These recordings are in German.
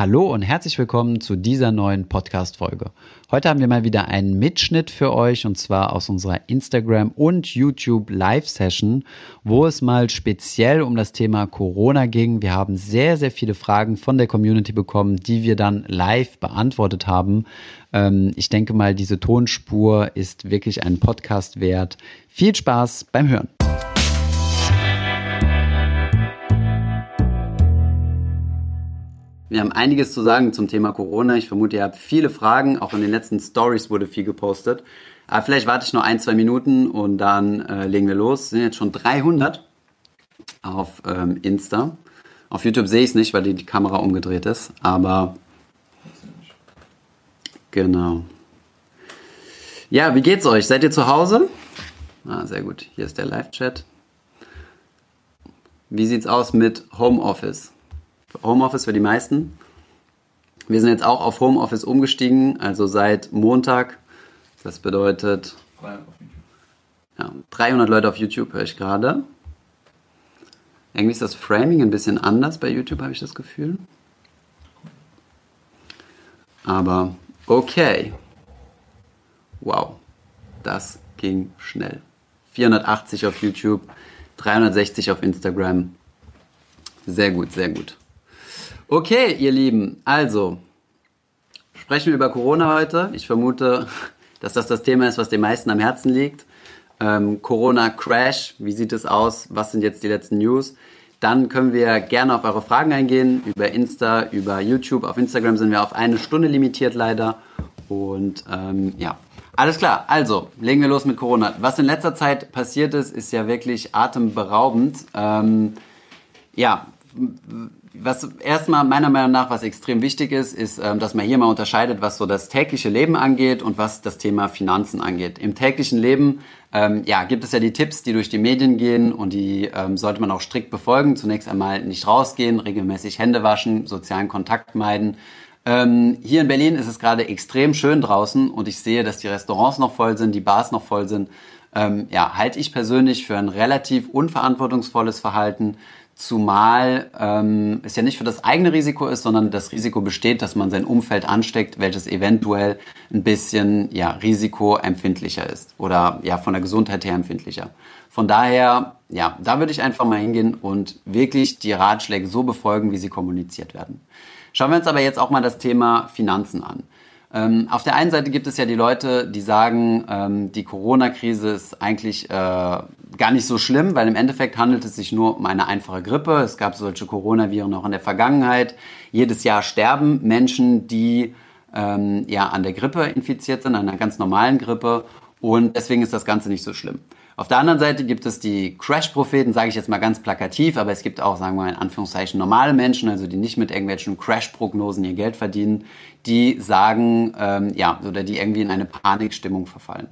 Hallo und herzlich willkommen zu dieser neuen Podcast-Folge. Heute haben wir mal wieder einen Mitschnitt für euch und zwar aus unserer Instagram- und YouTube Live-Session, wo es mal speziell um das Thema Corona ging. Wir haben sehr, sehr viele Fragen von der Community bekommen, die wir dann live beantwortet haben. Ähm, ich denke mal, diese Tonspur ist wirklich ein Podcast wert. Viel Spaß beim Hören. Wir haben einiges zu sagen zum Thema Corona. Ich vermute, ihr habt viele Fragen. Auch in den letzten Stories wurde viel gepostet. Aber vielleicht warte ich noch ein, zwei Minuten und dann äh, legen wir los. Es sind jetzt schon 300 auf ähm, Insta. Auf YouTube sehe ich es nicht, weil die, die Kamera umgedreht ist. Aber genau. Ja, wie geht's euch? Seid ihr zu Hause? Ah, sehr gut. Hier ist der Live-Chat. Wie sieht's aus mit Homeoffice? Homeoffice für die meisten. Wir sind jetzt auch auf Homeoffice umgestiegen, also seit Montag. Das bedeutet ja, 300 Leute auf YouTube höre ich gerade. Irgendwie ist das Framing ein bisschen anders bei YouTube, habe ich das Gefühl. Aber okay. Wow, das ging schnell. 480 auf YouTube, 360 auf Instagram. Sehr gut, sehr gut. Okay, ihr Lieben, also sprechen wir über Corona heute. Ich vermute, dass das das Thema ist, was den meisten am Herzen liegt. Ähm, Corona Crash, wie sieht es aus? Was sind jetzt die letzten News? Dann können wir gerne auf eure Fragen eingehen, über Insta, über YouTube. Auf Instagram sind wir auf eine Stunde limitiert leider. Und ähm, ja, alles klar. Also, legen wir los mit Corona. Was in letzter Zeit passiert ist, ist ja wirklich atemberaubend. Ähm, ja, was erstmal meiner Meinung nach, was extrem wichtig ist, ist, ähm, dass man hier mal unterscheidet, was so das tägliche Leben angeht und was das Thema Finanzen angeht. Im täglichen Leben ähm, ja, gibt es ja die Tipps, die durch die Medien gehen und die ähm, sollte man auch strikt befolgen. Zunächst einmal nicht rausgehen, regelmäßig Hände waschen, sozialen Kontakt meiden. Ähm, hier in Berlin ist es gerade extrem schön draußen und ich sehe, dass die Restaurants noch voll sind, die Bars noch voll sind. Ähm, ja, halte ich persönlich für ein relativ unverantwortungsvolles Verhalten. Zumal ähm, es ja nicht für das eigene Risiko ist, sondern das Risiko besteht, dass man sein Umfeld ansteckt, welches eventuell ein bisschen ja, risikoempfindlicher ist oder ja von der Gesundheit her empfindlicher. Von daher, ja, da würde ich einfach mal hingehen und wirklich die Ratschläge so befolgen, wie sie kommuniziert werden. Schauen wir uns aber jetzt auch mal das Thema Finanzen an. Ähm, auf der einen Seite gibt es ja die Leute, die sagen, ähm, die Corona-Krise ist eigentlich äh, gar nicht so schlimm, weil im Endeffekt handelt es sich nur um eine einfache Grippe. Es gab solche Coronaviren auch in der Vergangenheit. Jedes Jahr sterben Menschen, die ähm, ja an der Grippe infiziert sind, an einer ganz normalen Grippe. Und deswegen ist das Ganze nicht so schlimm. Auf der anderen Seite gibt es die Crash-Propheten, sage ich jetzt mal ganz plakativ, aber es gibt auch, sagen wir mal in Anführungszeichen, normale Menschen, also die nicht mit irgendwelchen Crash-Prognosen ihr Geld verdienen, die sagen, ähm, ja, oder die irgendwie in eine Panikstimmung verfallen.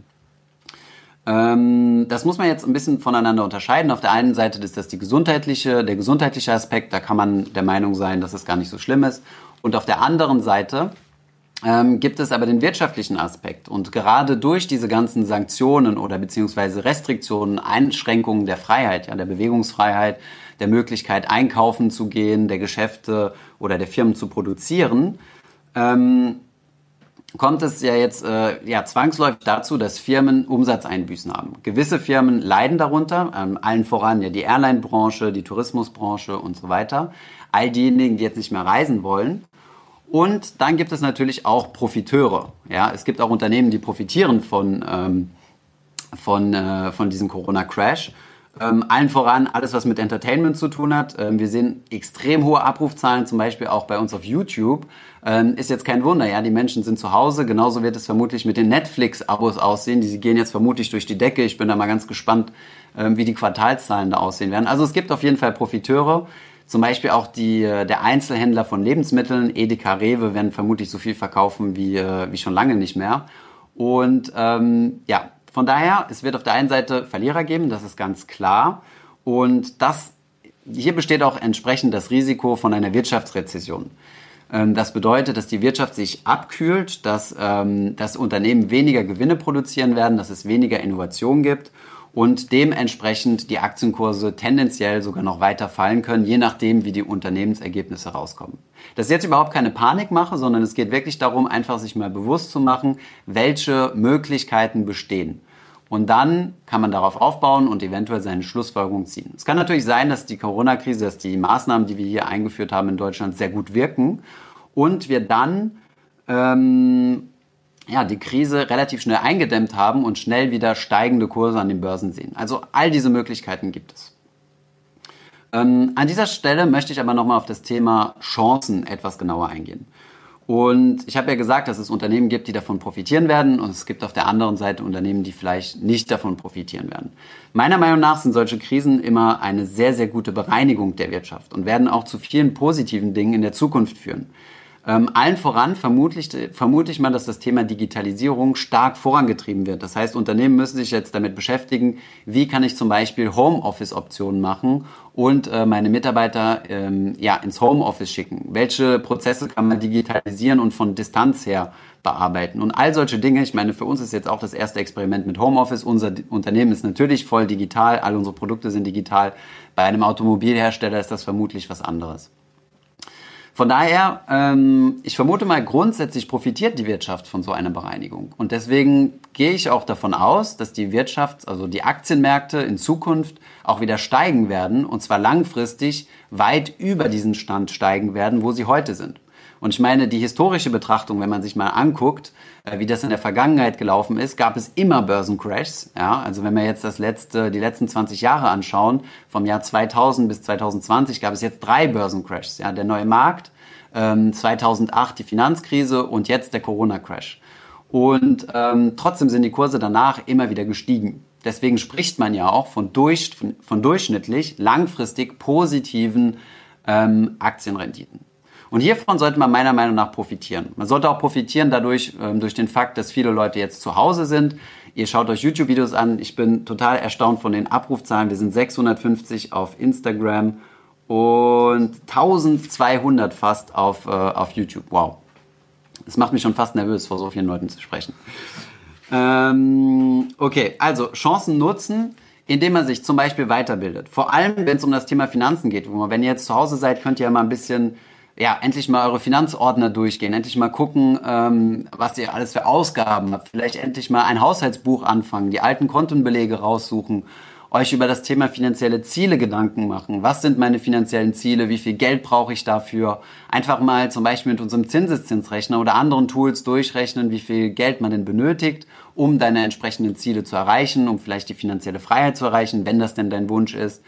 Ähm, das muss man jetzt ein bisschen voneinander unterscheiden. Auf der einen Seite ist das die gesundheitliche, der gesundheitliche Aspekt, da kann man der Meinung sein, dass es gar nicht so schlimm ist. Und auf der anderen Seite ähm, gibt es aber den wirtschaftlichen Aspekt. Und gerade durch diese ganzen Sanktionen oder beziehungsweise Restriktionen, Einschränkungen der Freiheit, ja, der Bewegungsfreiheit, der Möglichkeit einkaufen zu gehen, der Geschäfte oder der Firmen zu produzieren, ähm, kommt es ja jetzt äh, ja, zwangsläufig dazu, dass Firmen Umsatzeinbüßen haben. Gewisse Firmen leiden darunter, ähm, allen voran ja die Airline-Branche, die Tourismusbranche und so weiter. All diejenigen, die jetzt nicht mehr reisen wollen. Und dann gibt es natürlich auch Profiteure. Ja, es gibt auch Unternehmen, die profitieren von, ähm, von, äh, von diesem Corona-Crash. Ähm, allen voran alles, was mit Entertainment zu tun hat. Ähm, wir sehen extrem hohe Abrufzahlen, zum Beispiel auch bei uns auf YouTube. Ähm, ist jetzt kein Wunder, ja, die Menschen sind zu Hause. Genauso wird es vermutlich mit den Netflix-Abos aussehen. Die gehen jetzt vermutlich durch die Decke. Ich bin da mal ganz gespannt, ähm, wie die Quartalszahlen da aussehen werden. Also es gibt auf jeden Fall Profiteure. Zum Beispiel auch die, äh, der Einzelhändler von Lebensmitteln, Edeka, Rewe, werden vermutlich so viel verkaufen wie, äh, wie schon lange nicht mehr. Und ähm, ja, von daher, es wird auf der einen Seite Verlierer geben, das ist ganz klar. Und das, hier besteht auch entsprechend das Risiko von einer Wirtschaftsrezession. Ähm, das bedeutet, dass die Wirtschaft sich abkühlt, dass, ähm, dass Unternehmen weniger Gewinne produzieren werden, dass es weniger Innovation gibt und dementsprechend die Aktienkurse tendenziell sogar noch weiter fallen können, je nachdem, wie die Unternehmensergebnisse rauskommen. Das ist jetzt überhaupt keine Panikmache, sondern es geht wirklich darum, einfach sich mal bewusst zu machen, welche Möglichkeiten bestehen. Und dann kann man darauf aufbauen und eventuell seine Schlussfolgerung ziehen. Es kann natürlich sein, dass die Corona-Krise, dass die Maßnahmen, die wir hier eingeführt haben in Deutschland, sehr gut wirken und wir dann ähm, ja, die Krise relativ schnell eingedämmt haben und schnell wieder steigende Kurse an den Börsen sehen. Also all diese Möglichkeiten gibt es. Ähm, an dieser Stelle möchte ich aber nochmal auf das Thema Chancen etwas genauer eingehen. Und ich habe ja gesagt, dass es Unternehmen gibt, die davon profitieren werden und es gibt auf der anderen Seite Unternehmen, die vielleicht nicht davon profitieren werden. Meiner Meinung nach sind solche Krisen immer eine sehr, sehr gute Bereinigung der Wirtschaft und werden auch zu vielen positiven Dingen in der Zukunft führen. Ähm, allen voran vermutlich, vermute ich mal, dass das Thema Digitalisierung stark vorangetrieben wird. Das heißt, Unternehmen müssen sich jetzt damit beschäftigen, wie kann ich zum Beispiel Homeoffice-Optionen machen und äh, meine Mitarbeiter ähm, ja, ins Homeoffice schicken. Welche Prozesse kann man digitalisieren und von Distanz her bearbeiten und all solche Dinge. Ich meine, für uns ist jetzt auch das erste Experiment mit Homeoffice. Unser Unternehmen ist natürlich voll digital, all unsere Produkte sind digital. Bei einem Automobilhersteller ist das vermutlich was anderes. Von daher, ähm, ich vermute mal, grundsätzlich profitiert die Wirtschaft von so einer Bereinigung. Und deswegen gehe ich auch davon aus, dass die Wirtschaft, also die Aktienmärkte in Zukunft auch wieder steigen werden und zwar langfristig weit über diesen Stand steigen werden, wo sie heute sind. Und ich meine, die historische Betrachtung, wenn man sich mal anguckt, wie das in der Vergangenheit gelaufen ist, gab es immer Börsencrashs. Ja, also wenn wir jetzt das letzte, die letzten 20 Jahre anschauen, vom Jahr 2000 bis 2020 gab es jetzt drei Börsencrashs. Ja, der neue Markt, ähm, 2008 die Finanzkrise und jetzt der Corona-Crash. Und ähm, trotzdem sind die Kurse danach immer wieder gestiegen. Deswegen spricht man ja auch von, durch, von, von durchschnittlich langfristig positiven ähm, Aktienrenditen. Und hiervon sollte man meiner Meinung nach profitieren. Man sollte auch profitieren dadurch, ähm, durch den Fakt, dass viele Leute jetzt zu Hause sind. Ihr schaut euch YouTube-Videos an. Ich bin total erstaunt von den Abrufzahlen. Wir sind 650 auf Instagram und 1200 fast auf, äh, auf YouTube. Wow. Das macht mich schon fast nervös, vor so vielen Leuten zu sprechen. Ähm, okay, also Chancen nutzen indem man sich zum Beispiel weiterbildet. Vor allem, wenn es um das Thema Finanzen geht. Wenn ihr jetzt zu Hause seid, könnt ihr ja mal ein bisschen ja, endlich mal eure Finanzordner durchgehen, endlich mal gucken, ähm, was ihr alles für Ausgaben habt, vielleicht endlich mal ein Haushaltsbuch anfangen, die alten Kontenbelege raussuchen, euch über das Thema finanzielle Ziele Gedanken machen. Was sind meine finanziellen Ziele? Wie viel Geld brauche ich dafür? Einfach mal zum Beispiel mit unserem Zinseszinsrechner oder anderen Tools durchrechnen, wie viel Geld man denn benötigt, um deine entsprechenden Ziele zu erreichen, um vielleicht die finanzielle Freiheit zu erreichen, wenn das denn dein Wunsch ist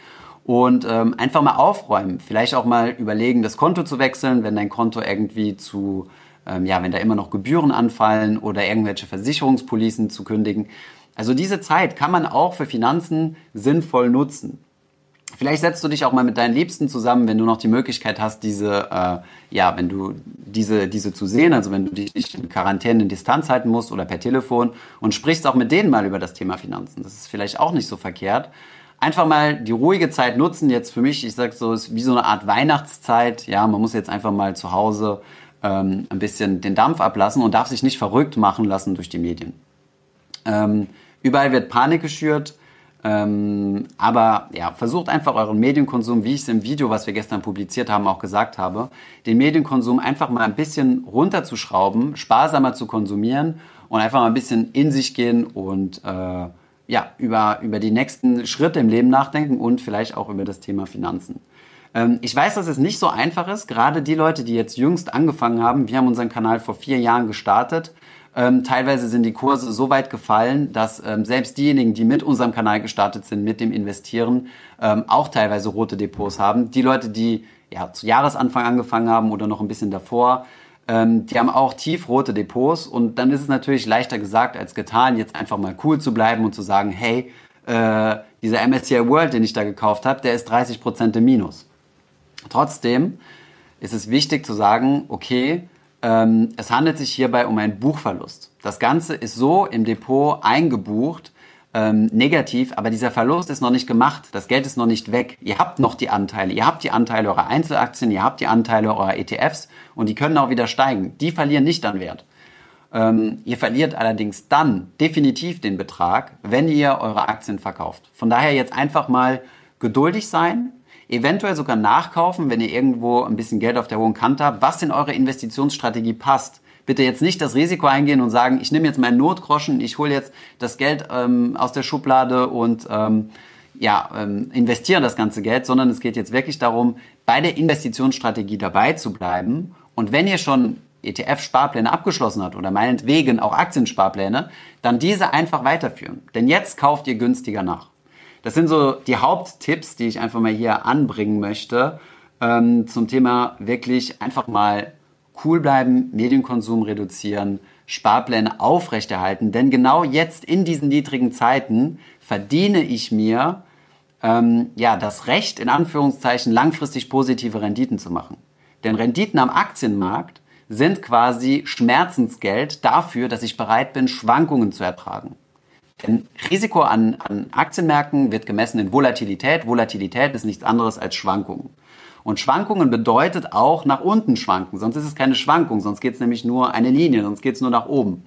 und ähm, einfach mal aufräumen. Vielleicht auch mal überlegen, das Konto zu wechseln, wenn dein Konto irgendwie zu, ähm, ja, wenn da immer noch Gebühren anfallen oder irgendwelche Versicherungspolicen zu kündigen. Also diese Zeit kann man auch für Finanzen sinnvoll nutzen. Vielleicht setzt du dich auch mal mit deinen Liebsten zusammen, wenn du noch die Möglichkeit hast, diese, äh, ja, wenn du diese, diese zu sehen, also wenn du dich nicht in Quarantäne in Distanz halten musst oder per Telefon und sprichst auch mit denen mal über das Thema Finanzen. Das ist vielleicht auch nicht so verkehrt einfach mal die ruhige Zeit nutzen. Jetzt für mich, ich sag so, ist wie so eine Art Weihnachtszeit. Ja, man muss jetzt einfach mal zu Hause ähm, ein bisschen den Dampf ablassen und darf sich nicht verrückt machen lassen durch die Medien. Ähm, überall wird Panik geschürt. Ähm, aber ja, versucht einfach euren Medienkonsum, wie ich es im Video, was wir gestern publiziert haben, auch gesagt habe, den Medienkonsum einfach mal ein bisschen runterzuschrauben, sparsamer zu konsumieren und einfach mal ein bisschen in sich gehen und äh, ja, über, über die nächsten Schritte im Leben nachdenken und vielleicht auch über das Thema Finanzen. Ähm, ich weiß, dass es nicht so einfach ist. Gerade die Leute, die jetzt jüngst angefangen haben, wir haben unseren Kanal vor vier Jahren gestartet. Ähm, teilweise sind die Kurse so weit gefallen, dass ähm, selbst diejenigen, die mit unserem Kanal gestartet sind, mit dem Investieren, ähm, auch teilweise rote Depots haben. Die Leute, die ja, zu Jahresanfang angefangen haben oder noch ein bisschen davor, ähm, die haben auch tiefrote Depots und dann ist es natürlich leichter gesagt als getan, jetzt einfach mal cool zu bleiben und zu sagen, hey, äh, dieser MSCI World, den ich da gekauft habe, der ist 30% im Minus. Trotzdem ist es wichtig zu sagen, okay, ähm, es handelt sich hierbei um einen Buchverlust. Das Ganze ist so im Depot eingebucht, ähm, negativ, aber dieser Verlust ist noch nicht gemacht. Das Geld ist noch nicht weg. Ihr habt noch die Anteile. Ihr habt die Anteile eurer Einzelaktien, ihr habt die Anteile eurer ETFs und die können auch wieder steigen. Die verlieren nicht an Wert. Ähm, ihr verliert allerdings dann definitiv den Betrag, wenn ihr eure Aktien verkauft. Von daher jetzt einfach mal geduldig sein, eventuell sogar nachkaufen, wenn ihr irgendwo ein bisschen Geld auf der hohen Kante habt, was in eure Investitionsstrategie passt. Bitte jetzt nicht das Risiko eingehen und sagen, ich nehme jetzt meinen Notgroschen, ich hole jetzt das Geld ähm, aus der Schublade und ähm, ja, ähm, investiere das ganze Geld, sondern es geht jetzt wirklich darum, bei der Investitionsstrategie dabei zu bleiben. Und wenn ihr schon ETF-Sparpläne abgeschlossen hat oder meinetwegen auch Aktiensparpläne, dann diese einfach weiterführen. Denn jetzt kauft ihr günstiger nach. Das sind so die Haupttipps, die ich einfach mal hier anbringen möchte ähm, zum Thema wirklich einfach mal cool bleiben, Medienkonsum reduzieren, Sparpläne aufrechterhalten. Denn genau jetzt in diesen niedrigen Zeiten verdiene ich mir ähm, ja das Recht, in Anführungszeichen langfristig positive Renditen zu machen. Denn Renditen am Aktienmarkt sind quasi Schmerzensgeld dafür, dass ich bereit bin, Schwankungen zu ertragen. Denn Risiko an, an Aktienmärkten wird gemessen in Volatilität. Volatilität ist nichts anderes als Schwankungen. Und Schwankungen bedeutet auch nach unten schwanken, sonst ist es keine Schwankung, sonst geht es nämlich nur eine Linie, sonst geht es nur nach oben.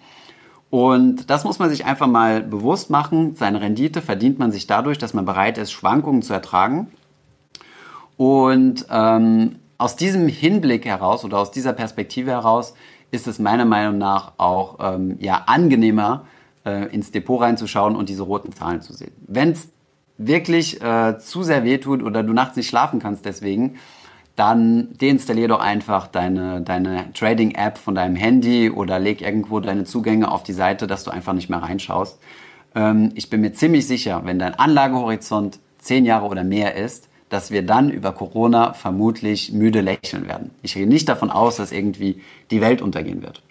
Und das muss man sich einfach mal bewusst machen. Seine Rendite verdient man sich dadurch, dass man bereit ist, Schwankungen zu ertragen. Und ähm, aus diesem Hinblick heraus oder aus dieser Perspektive heraus ist es meiner Meinung nach auch ähm, ja, angenehmer, äh, ins Depot reinzuschauen und diese roten Zahlen zu sehen. Wenn es wirklich äh, zu sehr wehtut oder du nachts nicht schlafen kannst deswegen, dann deinstallier doch einfach deine, deine Trading-App von deinem Handy oder leg irgendwo deine Zugänge auf die Seite, dass du einfach nicht mehr reinschaust. Ähm, ich bin mir ziemlich sicher, wenn dein Anlagehorizont zehn Jahre oder mehr ist, dass wir dann über Corona vermutlich müde lächeln werden. Ich gehe nicht davon aus, dass irgendwie die Welt untergehen wird.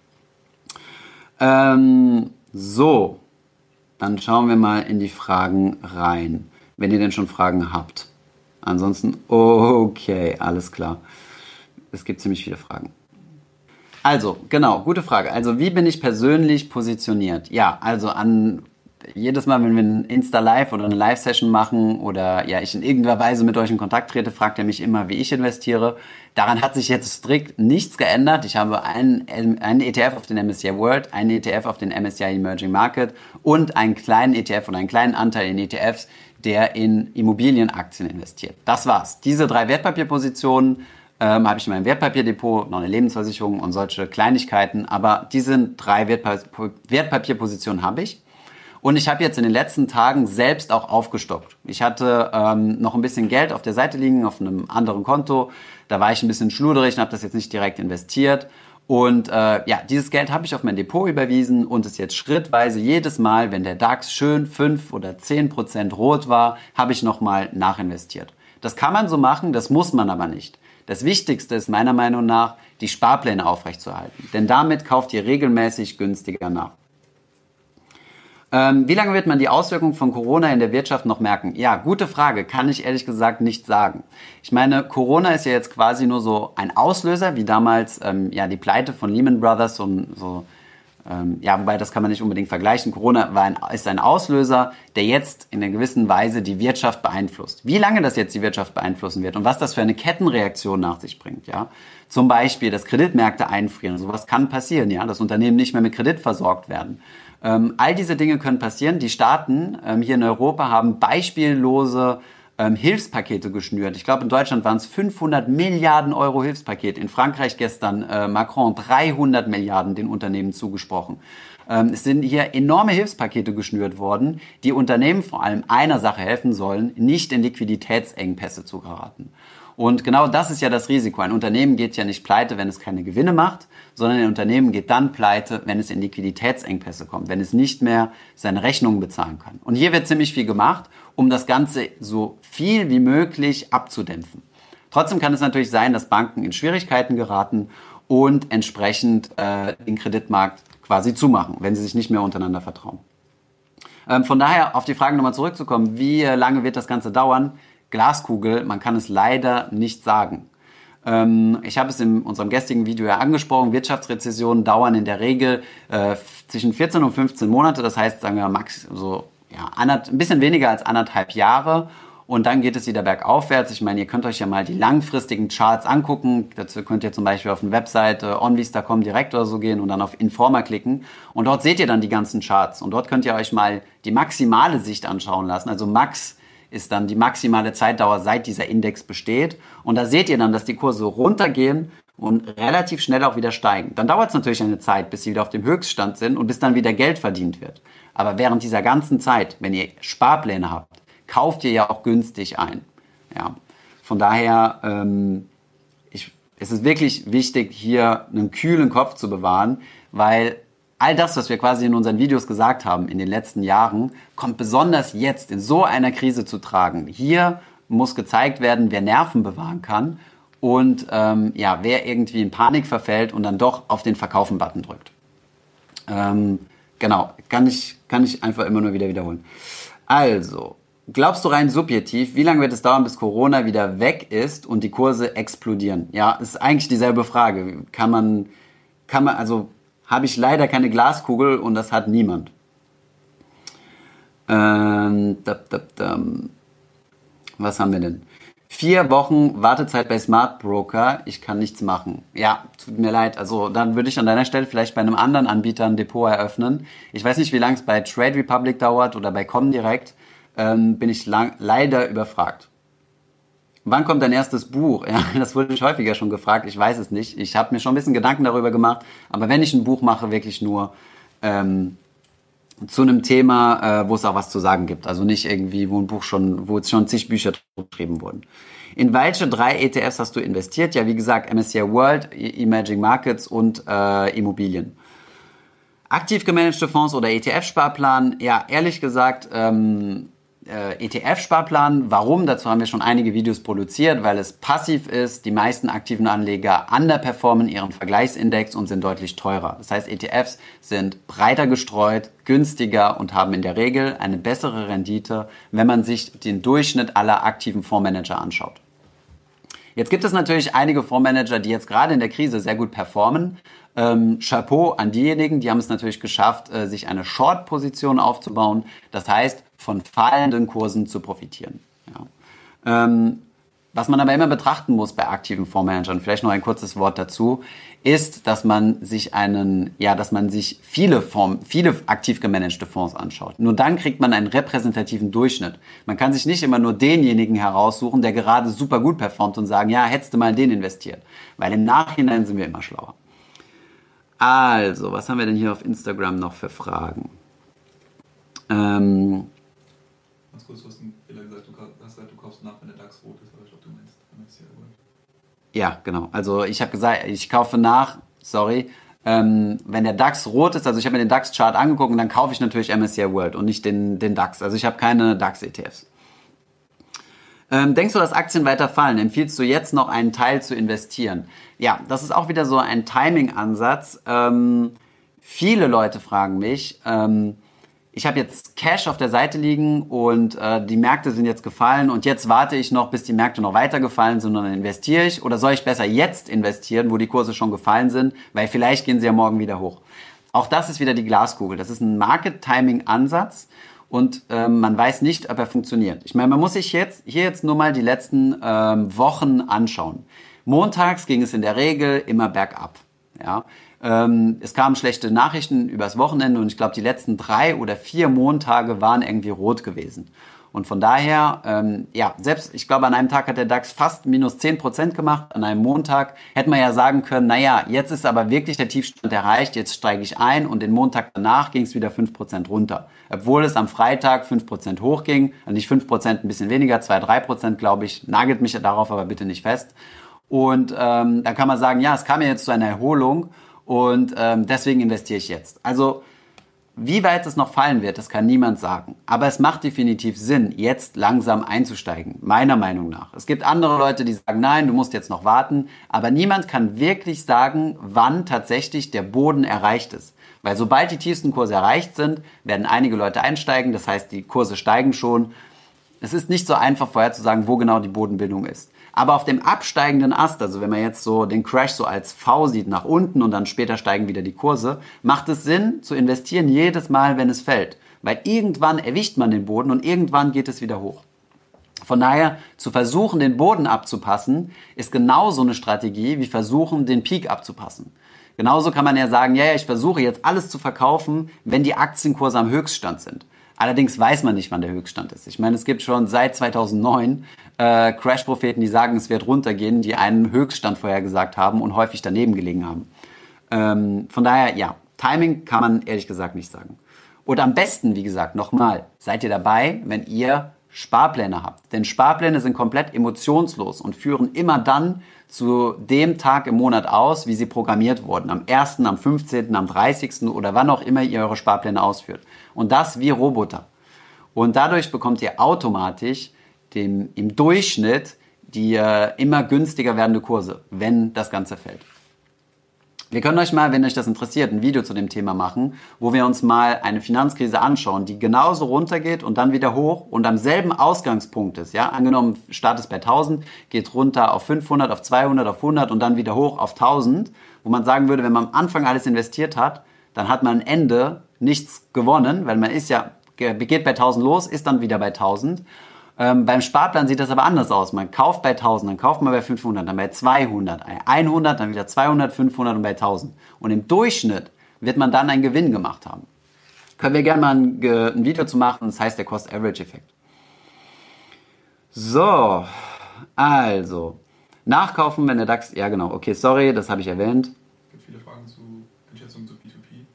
Ähm, so, dann schauen wir mal in die Fragen rein, wenn ihr denn schon Fragen habt. Ansonsten, okay, alles klar. Es gibt ziemlich viele Fragen. Also, genau, gute Frage. Also, wie bin ich persönlich positioniert? Ja, also an jedes Mal, wenn wir ein Insta-Live oder eine Live-Session machen oder ja, ich in irgendeiner Weise mit euch in Kontakt trete, fragt er mich immer, wie ich investiere. Daran hat sich jetzt strikt nichts geändert. Ich habe einen, einen ETF auf den MSCI World, einen ETF auf den MSCI Emerging Market und einen kleinen ETF oder einen kleinen Anteil in ETFs, der in Immobilienaktien investiert. Das war's. Diese drei Wertpapierpositionen ähm, habe ich in meinem Wertpapierdepot, noch eine Lebensversicherung und solche Kleinigkeiten. Aber diese drei Wertpapierpositionen habe ich. Und ich habe jetzt in den letzten Tagen selbst auch aufgestockt. Ich hatte ähm, noch ein bisschen Geld auf der Seite liegen, auf einem anderen Konto. Da war ich ein bisschen schluderig und habe das jetzt nicht direkt investiert. Und äh, ja, dieses Geld habe ich auf mein Depot überwiesen und es jetzt schrittweise jedes Mal, wenn der DAX schön 5 oder 10 Prozent rot war, habe ich nochmal nachinvestiert. Das kann man so machen, das muss man aber nicht. Das Wichtigste ist meiner Meinung nach, die Sparpläne aufrechtzuerhalten. Denn damit kauft ihr regelmäßig günstiger nach. Ähm, wie lange wird man die Auswirkungen von Corona in der Wirtschaft noch merken? Ja, gute Frage, kann ich ehrlich gesagt nicht sagen. Ich meine, Corona ist ja jetzt quasi nur so ein Auslöser, wie damals ähm, ja die Pleite von Lehman Brothers und so. Ähm, ja, wobei das kann man nicht unbedingt vergleichen. Corona ein, ist ein Auslöser, der jetzt in einer gewissen Weise die Wirtschaft beeinflusst. Wie lange das jetzt die Wirtschaft beeinflussen wird und was das für eine Kettenreaktion nach sich bringt, ja. Zum Beispiel, dass Kreditmärkte einfrieren, sowas kann passieren, ja, dass Unternehmen nicht mehr mit Kredit versorgt werden. Ähm, all diese Dinge können passieren. Die Staaten ähm, hier in Europa haben beispiellose ähm, Hilfspakete geschnürt. Ich glaube, in Deutschland waren es 500 Milliarden Euro Hilfspaket. In Frankreich gestern äh, Macron 300 Milliarden den Unternehmen zugesprochen. Ähm, es sind hier enorme Hilfspakete geschnürt worden, die Unternehmen vor allem einer Sache helfen sollen, nicht in Liquiditätsengpässe zu geraten. Und genau das ist ja das Risiko. Ein Unternehmen geht ja nicht pleite, wenn es keine Gewinne macht, sondern ein Unternehmen geht dann pleite, wenn es in Liquiditätsengpässe kommt, wenn es nicht mehr seine Rechnungen bezahlen kann. Und hier wird ziemlich viel gemacht, um das Ganze so viel wie möglich abzudämpfen. Trotzdem kann es natürlich sein, dass Banken in Schwierigkeiten geraten und entsprechend äh, den Kreditmarkt quasi zumachen, wenn sie sich nicht mehr untereinander vertrauen. Ähm, von daher auf die Frage nochmal zurückzukommen, wie lange wird das Ganze dauern? Glaskugel, man kann es leider nicht sagen. Ähm, ich habe es in unserem gestrigen Video ja angesprochen, Wirtschaftsrezessionen dauern in der Regel äh, zwischen 14 und 15 Monate, das heißt, sagen wir max, so ja, ein bisschen weniger als anderthalb Jahre. und dann geht es wieder bergaufwärts. Ich meine, ihr könnt euch ja mal die langfristigen Charts angucken. Dazu könnt ihr zum Beispiel auf eine Webseite onvista.com direkt oder so gehen und dann auf Informa klicken. Und dort seht ihr dann die ganzen Charts. Und dort könnt ihr euch mal die maximale Sicht anschauen lassen. Also Max ist dann die maximale Zeitdauer, seit dieser Index besteht. Und da seht ihr dann, dass die Kurse runtergehen und relativ schnell auch wieder steigen. Dann dauert es natürlich eine Zeit, bis sie wieder auf dem Höchststand sind und bis dann wieder Geld verdient wird. Aber während dieser ganzen Zeit, wenn ihr Sparpläne habt, kauft ihr ja auch günstig ein. Ja. Von daher ähm, ich, es ist wirklich wichtig, hier einen kühlen Kopf zu bewahren, weil all das, was wir quasi in unseren Videos gesagt haben in den letzten Jahren, kommt besonders jetzt in so einer Krise zu tragen. Hier muss gezeigt werden, wer Nerven bewahren kann und ähm, ja, wer irgendwie in Panik verfällt und dann doch auf den Verkaufen-Button drückt. Ähm, genau, kann ich, kann ich einfach immer nur wieder wiederholen. Also, Glaubst du rein subjektiv, wie lange wird es dauern, bis Corona wieder weg ist und die Kurse explodieren? Ja, ist eigentlich dieselbe Frage. Kann man, kann man, also habe ich leider keine Glaskugel und das hat niemand. Ähm, dab, dab, dab. Was haben wir denn? Vier Wochen Wartezeit bei Smart Broker. Ich kann nichts machen. Ja, tut mir leid. Also dann würde ich an deiner Stelle vielleicht bei einem anderen Anbieter ein Depot eröffnen. Ich weiß nicht, wie lange es bei Trade Republic dauert oder bei Comdirect ähm, bin ich lang, leider überfragt. Wann kommt dein erstes Buch? Ja, das wurde ich häufiger schon gefragt. Ich weiß es nicht. Ich habe mir schon ein bisschen Gedanken darüber gemacht. Aber wenn ich ein Buch mache, wirklich nur ähm, zu einem Thema, äh, wo es auch was zu sagen gibt. Also nicht irgendwie, wo ein Buch schon, wo schon zig Bücher geschrieben wurden. In welche drei ETFs hast du investiert? Ja, wie gesagt, MSCI World, Emerging Markets und äh, Immobilien. Aktiv gemanagte Fonds oder ETF-Sparplan? Ja, ehrlich gesagt, ähm, äh, ETF-Sparplan. Warum? Dazu haben wir schon einige Videos produziert, weil es passiv ist. Die meisten aktiven Anleger underperformen ihren Vergleichsindex und sind deutlich teurer. Das heißt, ETFs sind breiter gestreut, günstiger und haben in der Regel eine bessere Rendite, wenn man sich den Durchschnitt aller aktiven Fondsmanager anschaut. Jetzt gibt es natürlich einige Fondsmanager, die jetzt gerade in der Krise sehr gut performen. Ähm, Chapeau an diejenigen, die haben es natürlich geschafft, äh, sich eine Short-Position aufzubauen. Das heißt, von fallenden Kursen zu profitieren. Ja. Ähm, was man aber immer betrachten muss bei aktiven Fondsmanagern, vielleicht noch ein kurzes Wort dazu, ist, dass man sich einen, ja, dass man sich viele Fonds, viele aktiv gemanagte Fonds anschaut. Nur dann kriegt man einen repräsentativen Durchschnitt. Man kann sich nicht immer nur denjenigen heraussuchen, der gerade super gut performt und sagen, ja, hättest du mal den investiert. Weil im Nachhinein sind wir immer schlauer. Also, was haben wir denn hier auf Instagram noch für Fragen? Ähm, Ganz kurz, du hast gesagt, du hast du kaufst nach, wenn der DAX rot ist, aber ich glaube, du meinst MSCI World. Ja, genau. Also ich habe gesagt, ich kaufe nach, sorry, ähm, wenn der DAX rot ist, also ich habe mir den DAX-Chart angeguckt und dann kaufe ich natürlich MSCI World und nicht den, den DAX. Also ich habe keine DAX-ETFs. Ähm, denkst du, dass Aktien weiter fallen? Empfiehlst du jetzt noch einen Teil zu investieren? Ja, das ist auch wieder so ein Timing-Ansatz. Ähm, viele Leute fragen mich, ähm, ich habe jetzt Cash auf der Seite liegen und äh, die Märkte sind jetzt gefallen und jetzt warte ich noch, bis die Märkte noch weiter gefallen sind und dann investiere ich oder soll ich besser jetzt investieren, wo die Kurse schon gefallen sind, weil vielleicht gehen sie ja morgen wieder hoch. Auch das ist wieder die Glaskugel. Das ist ein Market-Timing-Ansatz und ähm, man weiß nicht, ob er funktioniert. Ich meine, man muss sich jetzt hier jetzt nur mal die letzten ähm, Wochen anschauen. Montags ging es in der Regel immer bergab. Ja, ähm, es kamen schlechte Nachrichten übers Wochenende und ich glaube, die letzten drei oder vier Montage waren irgendwie rot gewesen. Und von daher, ähm, ja, selbst, ich glaube, an einem Tag hat der DAX fast minus 10% gemacht. An einem Montag hätte man ja sagen können, naja, jetzt ist aber wirklich der Tiefstand erreicht, jetzt steige ich ein und den Montag danach ging es wieder 5% runter. Obwohl es am Freitag 5% hochging, also nicht 5%, ein bisschen weniger, 2, 3% glaube ich, nagelt mich darauf aber bitte nicht fest. Und ähm, da kann man sagen, ja, es kam ja jetzt zu einer Erholung und ähm, deswegen investiere ich jetzt. Also wie weit es noch fallen wird, das kann niemand sagen. Aber es macht definitiv Sinn, jetzt langsam einzusteigen, meiner Meinung nach. Es gibt andere Leute, die sagen, nein, du musst jetzt noch warten. Aber niemand kann wirklich sagen, wann tatsächlich der Boden erreicht ist. Weil sobald die tiefsten Kurse erreicht sind, werden einige Leute einsteigen. Das heißt, die Kurse steigen schon. Es ist nicht so einfach vorher zu sagen, wo genau die Bodenbildung ist. Aber auf dem absteigenden Ast, also wenn man jetzt so den Crash so als V sieht nach unten und dann später steigen wieder die Kurse, macht es Sinn zu investieren jedes Mal, wenn es fällt. Weil irgendwann erwischt man den Boden und irgendwann geht es wieder hoch. Von daher, zu versuchen, den Boden abzupassen, ist genauso eine Strategie wie versuchen, den Peak abzupassen. Genauso kann man ja sagen, ja, ja, ich versuche jetzt alles zu verkaufen, wenn die Aktienkurse am Höchststand sind. Allerdings weiß man nicht, wann der Höchststand ist. Ich meine, es gibt schon seit 2009 äh, Crash-Propheten, die sagen, es wird runtergehen, die einen Höchststand vorhergesagt haben und häufig daneben gelegen haben. Ähm, von daher, ja, Timing kann man ehrlich gesagt nicht sagen. Und am besten, wie gesagt, nochmal, seid ihr dabei, wenn ihr Sparpläne habt. Denn Sparpläne sind komplett emotionslos und führen immer dann zu dem Tag im Monat aus, wie sie programmiert wurden. Am 1., am 15., am 30. oder wann auch immer ihr eure Sparpläne ausführt. Und das wie Roboter. Und dadurch bekommt ihr automatisch dem, im Durchschnitt die äh, immer günstiger werdende Kurse, wenn das Ganze fällt. Wir können euch mal, wenn euch das interessiert, ein Video zu dem Thema machen, wo wir uns mal eine Finanzkrise anschauen, die genauso runtergeht und dann wieder hoch und am selben Ausgangspunkt ist. Ja, angenommen, Start ist bei 1000, geht runter auf 500, auf 200, auf 100 und dann wieder hoch auf 1000, wo man sagen würde, wenn man am Anfang alles investiert hat, dann hat man am Ende nichts gewonnen, weil man ist ja, geht bei 1000 los, ist dann wieder bei 1000 ähm, beim Sparplan sieht das aber anders aus. Man kauft bei 1000, dann kauft man bei 500, dann bei 200, 100, dann wieder 200, 500 und bei 1000. Und im Durchschnitt wird man dann einen Gewinn gemacht haben. Können wir gerne mal ein, ein Video zu machen, das heißt der Cost-Average-Effekt. So, also, nachkaufen, wenn der DAX, ja genau, okay, sorry, das habe ich erwähnt. Es gibt viele Fragen zu Einschätzung zu P2P.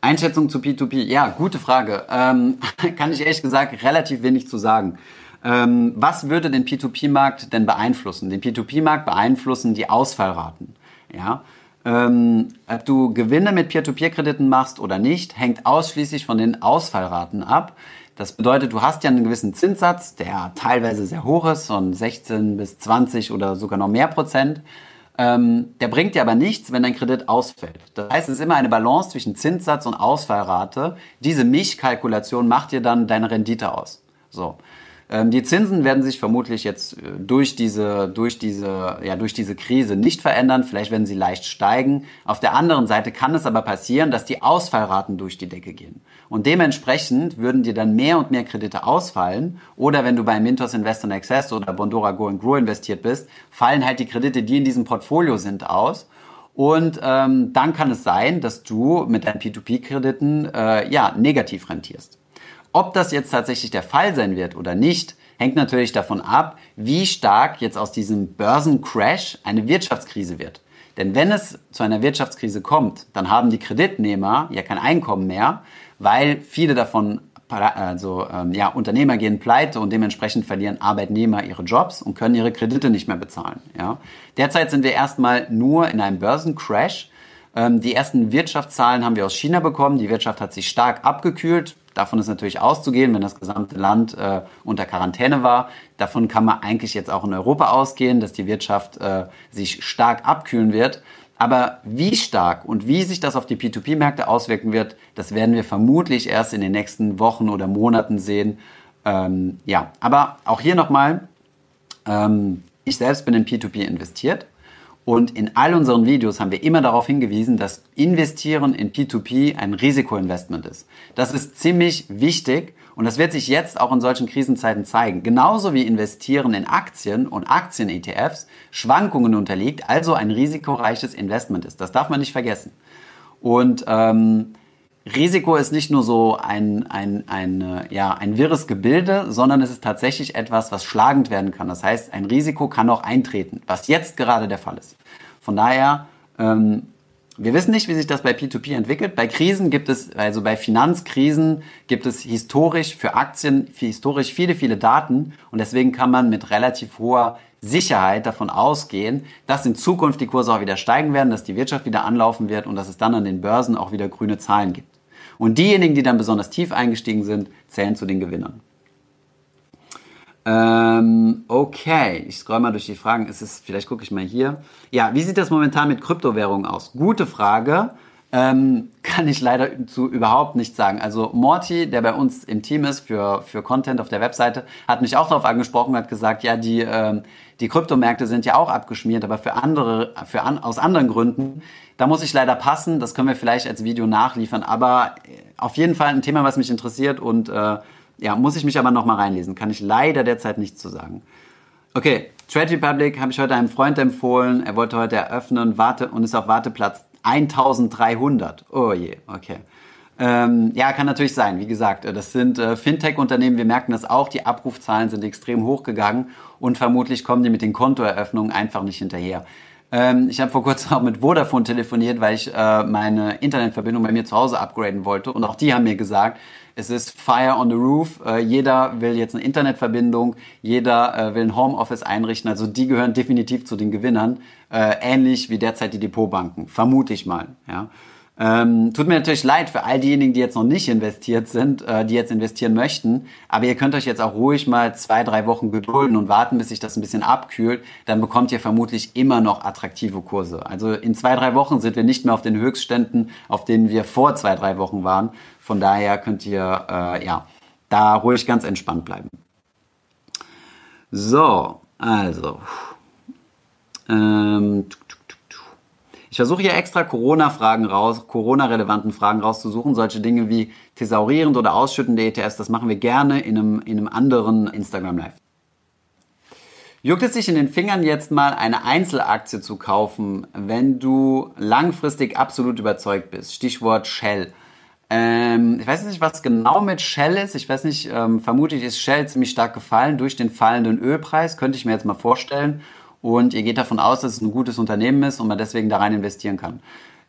Einschätzung zu P2P, ja, gute Frage. Ähm, kann ich ehrlich gesagt relativ wenig zu sagen. Ähm, was würde den P2P-Markt denn beeinflussen? Den P2P-Markt beeinflussen die Ausfallraten. Ja? Ähm, ob du Gewinne mit Peer-to-Peer-Krediten machst oder nicht, hängt ausschließlich von den Ausfallraten ab. Das bedeutet, du hast ja einen gewissen Zinssatz, der teilweise sehr hoch ist, von 16 bis 20 oder sogar noch mehr Prozent. Ähm, der bringt dir aber nichts, wenn dein Kredit ausfällt. Das heißt, es ist immer eine Balance zwischen Zinssatz und Ausfallrate. Diese Mischkalkulation macht dir dann deine Rendite aus. So. Ähm, die Zinsen werden sich vermutlich jetzt äh, durch diese, durch, diese, ja, durch diese Krise nicht verändern. Vielleicht werden sie leicht steigen. Auf der anderen Seite kann es aber passieren, dass die Ausfallraten durch die Decke gehen. Und dementsprechend würden dir dann mehr und mehr Kredite ausfallen. Oder wenn du bei Mintos Invest in Access oder Bondora Go and Grow investiert bist, fallen halt die Kredite, die in diesem Portfolio sind, aus. Und ähm, dann kann es sein, dass du mit deinen P2P-Krediten äh, ja, negativ rentierst. Ob das jetzt tatsächlich der Fall sein wird oder nicht, hängt natürlich davon ab, wie stark jetzt aus diesem Börsencrash eine Wirtschaftskrise wird. Denn wenn es zu einer Wirtschaftskrise kommt, dann haben die Kreditnehmer ja kein Einkommen mehr, weil viele davon, also ähm, ja, Unternehmer gehen pleite und dementsprechend verlieren Arbeitnehmer ihre Jobs und können ihre Kredite nicht mehr bezahlen. Ja. Derzeit sind wir erstmal nur in einem Börsencrash. Ähm, die ersten Wirtschaftszahlen haben wir aus China bekommen. Die Wirtschaft hat sich stark abgekühlt. Davon ist natürlich auszugehen, wenn das gesamte Land äh, unter Quarantäne war. Davon kann man eigentlich jetzt auch in Europa ausgehen, dass die Wirtschaft äh, sich stark abkühlen wird. Aber wie stark und wie sich das auf die P2P-Märkte auswirken wird, das werden wir vermutlich erst in den nächsten Wochen oder Monaten sehen. Ähm, ja, aber auch hier nochmal, ähm, ich selbst bin in P2P investiert und in all unseren Videos haben wir immer darauf hingewiesen, dass Investieren in P2P ein Risikoinvestment ist. Das ist ziemlich wichtig und das wird sich jetzt auch in solchen Krisenzeiten zeigen. Genauso wie Investieren in Aktien und Aktien-ETFs Schwankungen unterliegt, also ein risikoreiches Investment ist. Das darf man nicht vergessen. Und ähm, Risiko ist nicht nur so ein, ein, ein, äh, ja, ein wirres Gebilde, sondern es ist tatsächlich etwas, was schlagend werden kann. Das heißt, ein Risiko kann auch eintreten, was jetzt gerade der Fall ist. Von daher, ähm, wir wissen nicht, wie sich das bei P2P entwickelt. Bei Krisen gibt es, also bei Finanzkrisen gibt es historisch für Aktien für historisch viele, viele Daten und deswegen kann man mit relativ hoher Sicherheit davon ausgehen, dass in Zukunft die Kurse auch wieder steigen werden, dass die Wirtschaft wieder anlaufen wird und dass es dann an den Börsen auch wieder grüne Zahlen gibt. Und diejenigen, die dann besonders tief eingestiegen sind, zählen zu den Gewinnern. Ähm, okay, ich scroll mal durch die Fragen. Es vielleicht gucke ich mal hier. Ja, wie sieht das momentan mit Kryptowährungen aus? Gute Frage. Ähm, kann ich leider zu überhaupt nichts sagen. Also Morty, der bei uns im Team ist für, für Content auf der Webseite, hat mich auch darauf angesprochen, hat gesagt, ja, die, ähm, die Kryptomärkte sind ja auch abgeschmiert, aber für andere, für an, aus anderen Gründen. Da muss ich leider passen, das können wir vielleicht als Video nachliefern, aber äh, auf jeden Fall ein Thema, was mich interessiert und äh, Ja, muss ich mich aber nochmal reinlesen. Kann ich leider derzeit nichts zu sagen. Okay, Trade Republic habe ich heute einem Freund empfohlen. Er wollte heute eröffnen warte, und ist auf Warteplatz 1300. Oh je, okay. Ähm, ja, kann natürlich sein. Wie gesagt, äh, das sind äh, Fintech-Unternehmen. Wir merken das auch. Die Abrufzahlen sind extrem hochgegangen und vermutlich kommen die mit den Kontoeröffnungen einfach nicht hinterher. Ähm, ich habe vor kurzem auch mit Vodafone telefoniert, weil ich äh, meine Internetverbindung bei mir zu Hause upgraden wollte. Und auch die haben mir gesagt, es ist Fire on the Roof. Äh, jeder will jetzt eine Internetverbindung, jeder äh, will ein Homeoffice einrichten. Also die gehören definitiv zu den Gewinnern, äh, ähnlich wie derzeit die Depotbanken, vermute ich mal. Ja. Ähm, tut mir natürlich leid für all diejenigen, die jetzt noch nicht investiert sind, äh, die jetzt investieren möchten. Aber ihr könnt euch jetzt auch ruhig mal zwei, drei Wochen gedulden und warten, bis sich das ein bisschen abkühlt. Dann bekommt ihr vermutlich immer noch attraktive Kurse. Also in zwei, drei Wochen sind wir nicht mehr auf den Höchstständen, auf denen wir vor zwei, drei Wochen waren. Von daher könnt ihr äh, ja da ruhig ganz entspannt bleiben. So, also. Ähm, ich versuche hier extra Corona-Fragen raus, Corona-relevanten Fragen rauszusuchen. Solche Dinge wie thesaurierend oder ausschüttende ETFs, das machen wir gerne in einem, in einem anderen Instagram Live. Juckt es sich in den Fingern jetzt mal eine Einzelaktie zu kaufen, wenn du langfristig absolut überzeugt bist? Stichwort Shell. Ähm, ich weiß nicht, was genau mit Shell ist. Ich weiß nicht, ähm, vermutlich ist Shell ziemlich stark gefallen durch den fallenden Ölpreis, könnte ich mir jetzt mal vorstellen und ihr geht davon aus, dass es ein gutes Unternehmen ist und man deswegen da rein investieren kann.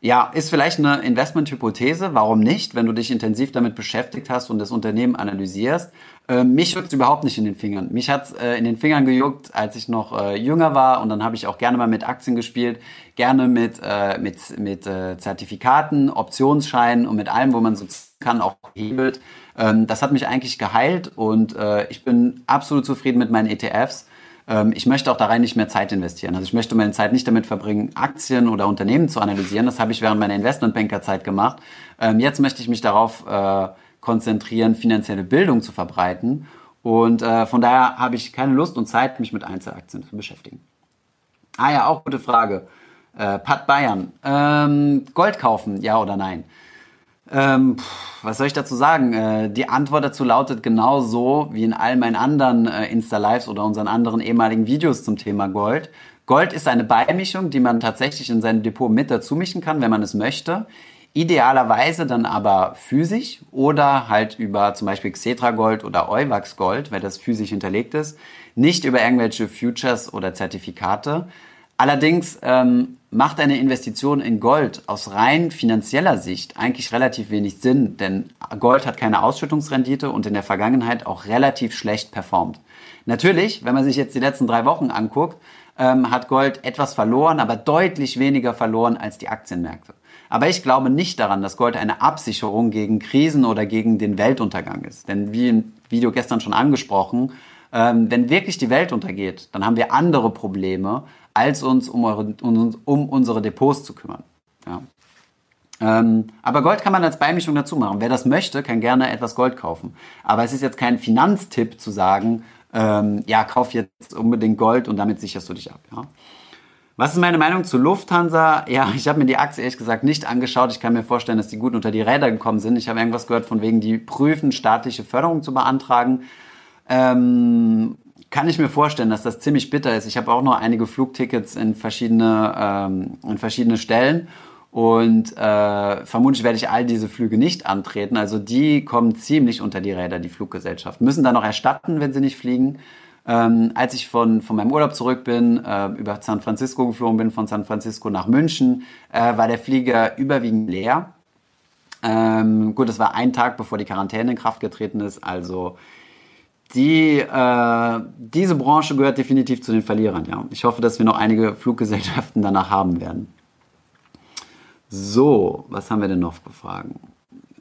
Ja, ist vielleicht eine Investmenthypothese. Warum nicht, wenn du dich intensiv damit beschäftigt hast und das Unternehmen analysierst? Äh, mich juckt überhaupt nicht in den Fingern. Mich hat's äh, in den Fingern gejuckt, als ich noch äh, jünger war und dann habe ich auch gerne mal mit Aktien gespielt, gerne mit, äh, mit, mit äh, Zertifikaten, Optionsscheinen und mit allem, wo man so kann, auch hebelt. Ähm, das hat mich eigentlich geheilt und äh, ich bin absolut zufrieden mit meinen ETFs ich möchte auch da rein nicht mehr Zeit investieren. Also ich möchte meine Zeit nicht damit verbringen, Aktien oder Unternehmen zu analysieren. Das habe ich während meiner Investmentbankerzeit gemacht. Ähm, jetzt möchte ich mich darauf äh, konzentrieren, finanzielle Bildung zu verbreiten. Und äh, von daher habe ich keine Lust und Zeit, mich mit Einzelaktien zu beschäftigen. Ah ja, auch gute Frage. Äh, Pat Bayern. Ähm, Gold kaufen, ja oder nein? Ähm, was soll ich dazu sagen? Äh, die Antwort dazu lautet genauso wie in all meinen anderen äh, Insta-Lives oder unseren anderen ehemaligen Videos zum Thema Gold. Gold ist eine Beimischung, die man tatsächlich in sein Depot mit dazu mischen kann, wenn man es möchte. Idealerweise dann aber physisch oder halt über zum Beispiel Xetra Gold oder Euwax Gold, weil das physisch hinterlegt ist. Nicht über irgendwelche Futures oder Zertifikate. Allerdings ähm, macht eine Investition in Gold aus rein finanzieller Sicht eigentlich relativ wenig Sinn, denn Gold hat keine Ausschüttungsrendite und in der Vergangenheit auch relativ schlecht performt. Natürlich, wenn man sich jetzt die letzten drei Wochen anguckt, ähm, hat Gold etwas verloren, aber deutlich weniger verloren als die Aktienmärkte. Aber ich glaube nicht daran, dass Gold eine Absicherung gegen Krisen oder gegen den Weltuntergang ist. Denn wie im Video gestern schon angesprochen, ähm, wenn wirklich die Welt untergeht, dann haben wir andere Probleme, als uns um, eure, um, um unsere Depots zu kümmern. Ja. Ähm, aber Gold kann man als Beimischung dazu machen. Wer das möchte, kann gerne etwas Gold kaufen. Aber es ist jetzt kein Finanztipp zu sagen, ähm, ja, kauf jetzt unbedingt Gold und damit sicherst du dich ab. Ja. Was ist meine Meinung zu Lufthansa? Ja, ich habe mir die Aktie ehrlich gesagt nicht angeschaut. Ich kann mir vorstellen, dass die gut unter die Räder gekommen sind. Ich habe irgendwas gehört von wegen, die prüfen, staatliche Förderung zu beantragen. Ähm, kann ich mir vorstellen, dass das ziemlich bitter ist. Ich habe auch noch einige Flugtickets in verschiedene, ähm, in verschiedene Stellen und äh, vermutlich werde ich all diese Flüge nicht antreten. Also die kommen ziemlich unter die Räder, die Fluggesellschaft. Müssen dann noch erstatten, wenn sie nicht fliegen. Ähm, als ich von, von meinem Urlaub zurück bin, äh, über San Francisco geflogen bin, von San Francisco nach München, äh, war der Flieger überwiegend leer. Ähm, gut, es war ein Tag, bevor die Quarantäne in Kraft getreten ist, also die, äh, diese Branche gehört definitiv zu den Verlierern. Ja. Ich hoffe, dass wir noch einige Fluggesellschaften danach haben werden. So, was haben wir denn noch Fragen?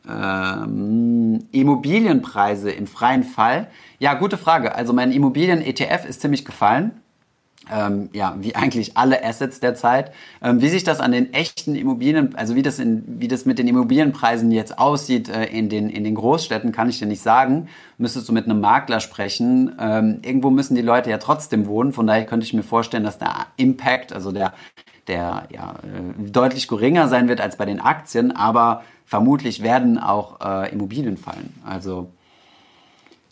Ähm, Immobilienpreise im freien Fall. Ja, gute Frage. Also mein Immobilien-ETF ist ziemlich gefallen ähm, ja, wie eigentlich alle Assets derzeit. Ähm, wie sich das an den echten Immobilien, also wie das, in, wie das mit den Immobilienpreisen jetzt aussieht äh, in, den, in den Großstädten, kann ich dir nicht sagen. Müsstest du mit einem Makler sprechen. Ähm, irgendwo müssen die Leute ja trotzdem wohnen. Von daher könnte ich mir vorstellen, dass der Impact, also der, der ja, äh, deutlich geringer sein wird als bei den Aktien, aber vermutlich werden auch äh, Immobilien fallen. Also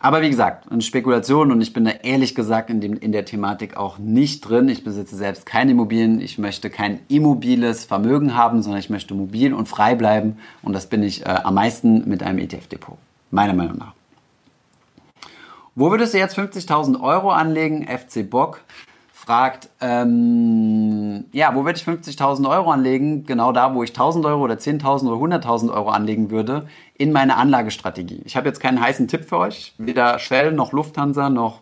Aber wie gesagt, Spekulation und ich bin da ehrlich gesagt in, dem, in der Thematik auch nicht drin. Ich besitze selbst keine Immobilien. Ich möchte kein immobiles Vermögen haben, sondern ich möchte mobil und frei bleiben. Und das bin ich äh, am meisten mit einem ETF-Depot. Meiner Meinung nach. Wo würdest du jetzt 50.000 Euro anlegen? FC Bock fragt, ähm, ja, wo würde ich 50.000 Euro anlegen? Genau da, wo ich 1.000 Euro oder 10.000 oder 100.000 Euro anlegen würde, in meine Anlagestrategie. Ich habe jetzt keinen heißen Tipp für euch, weder Shell noch Lufthansa noch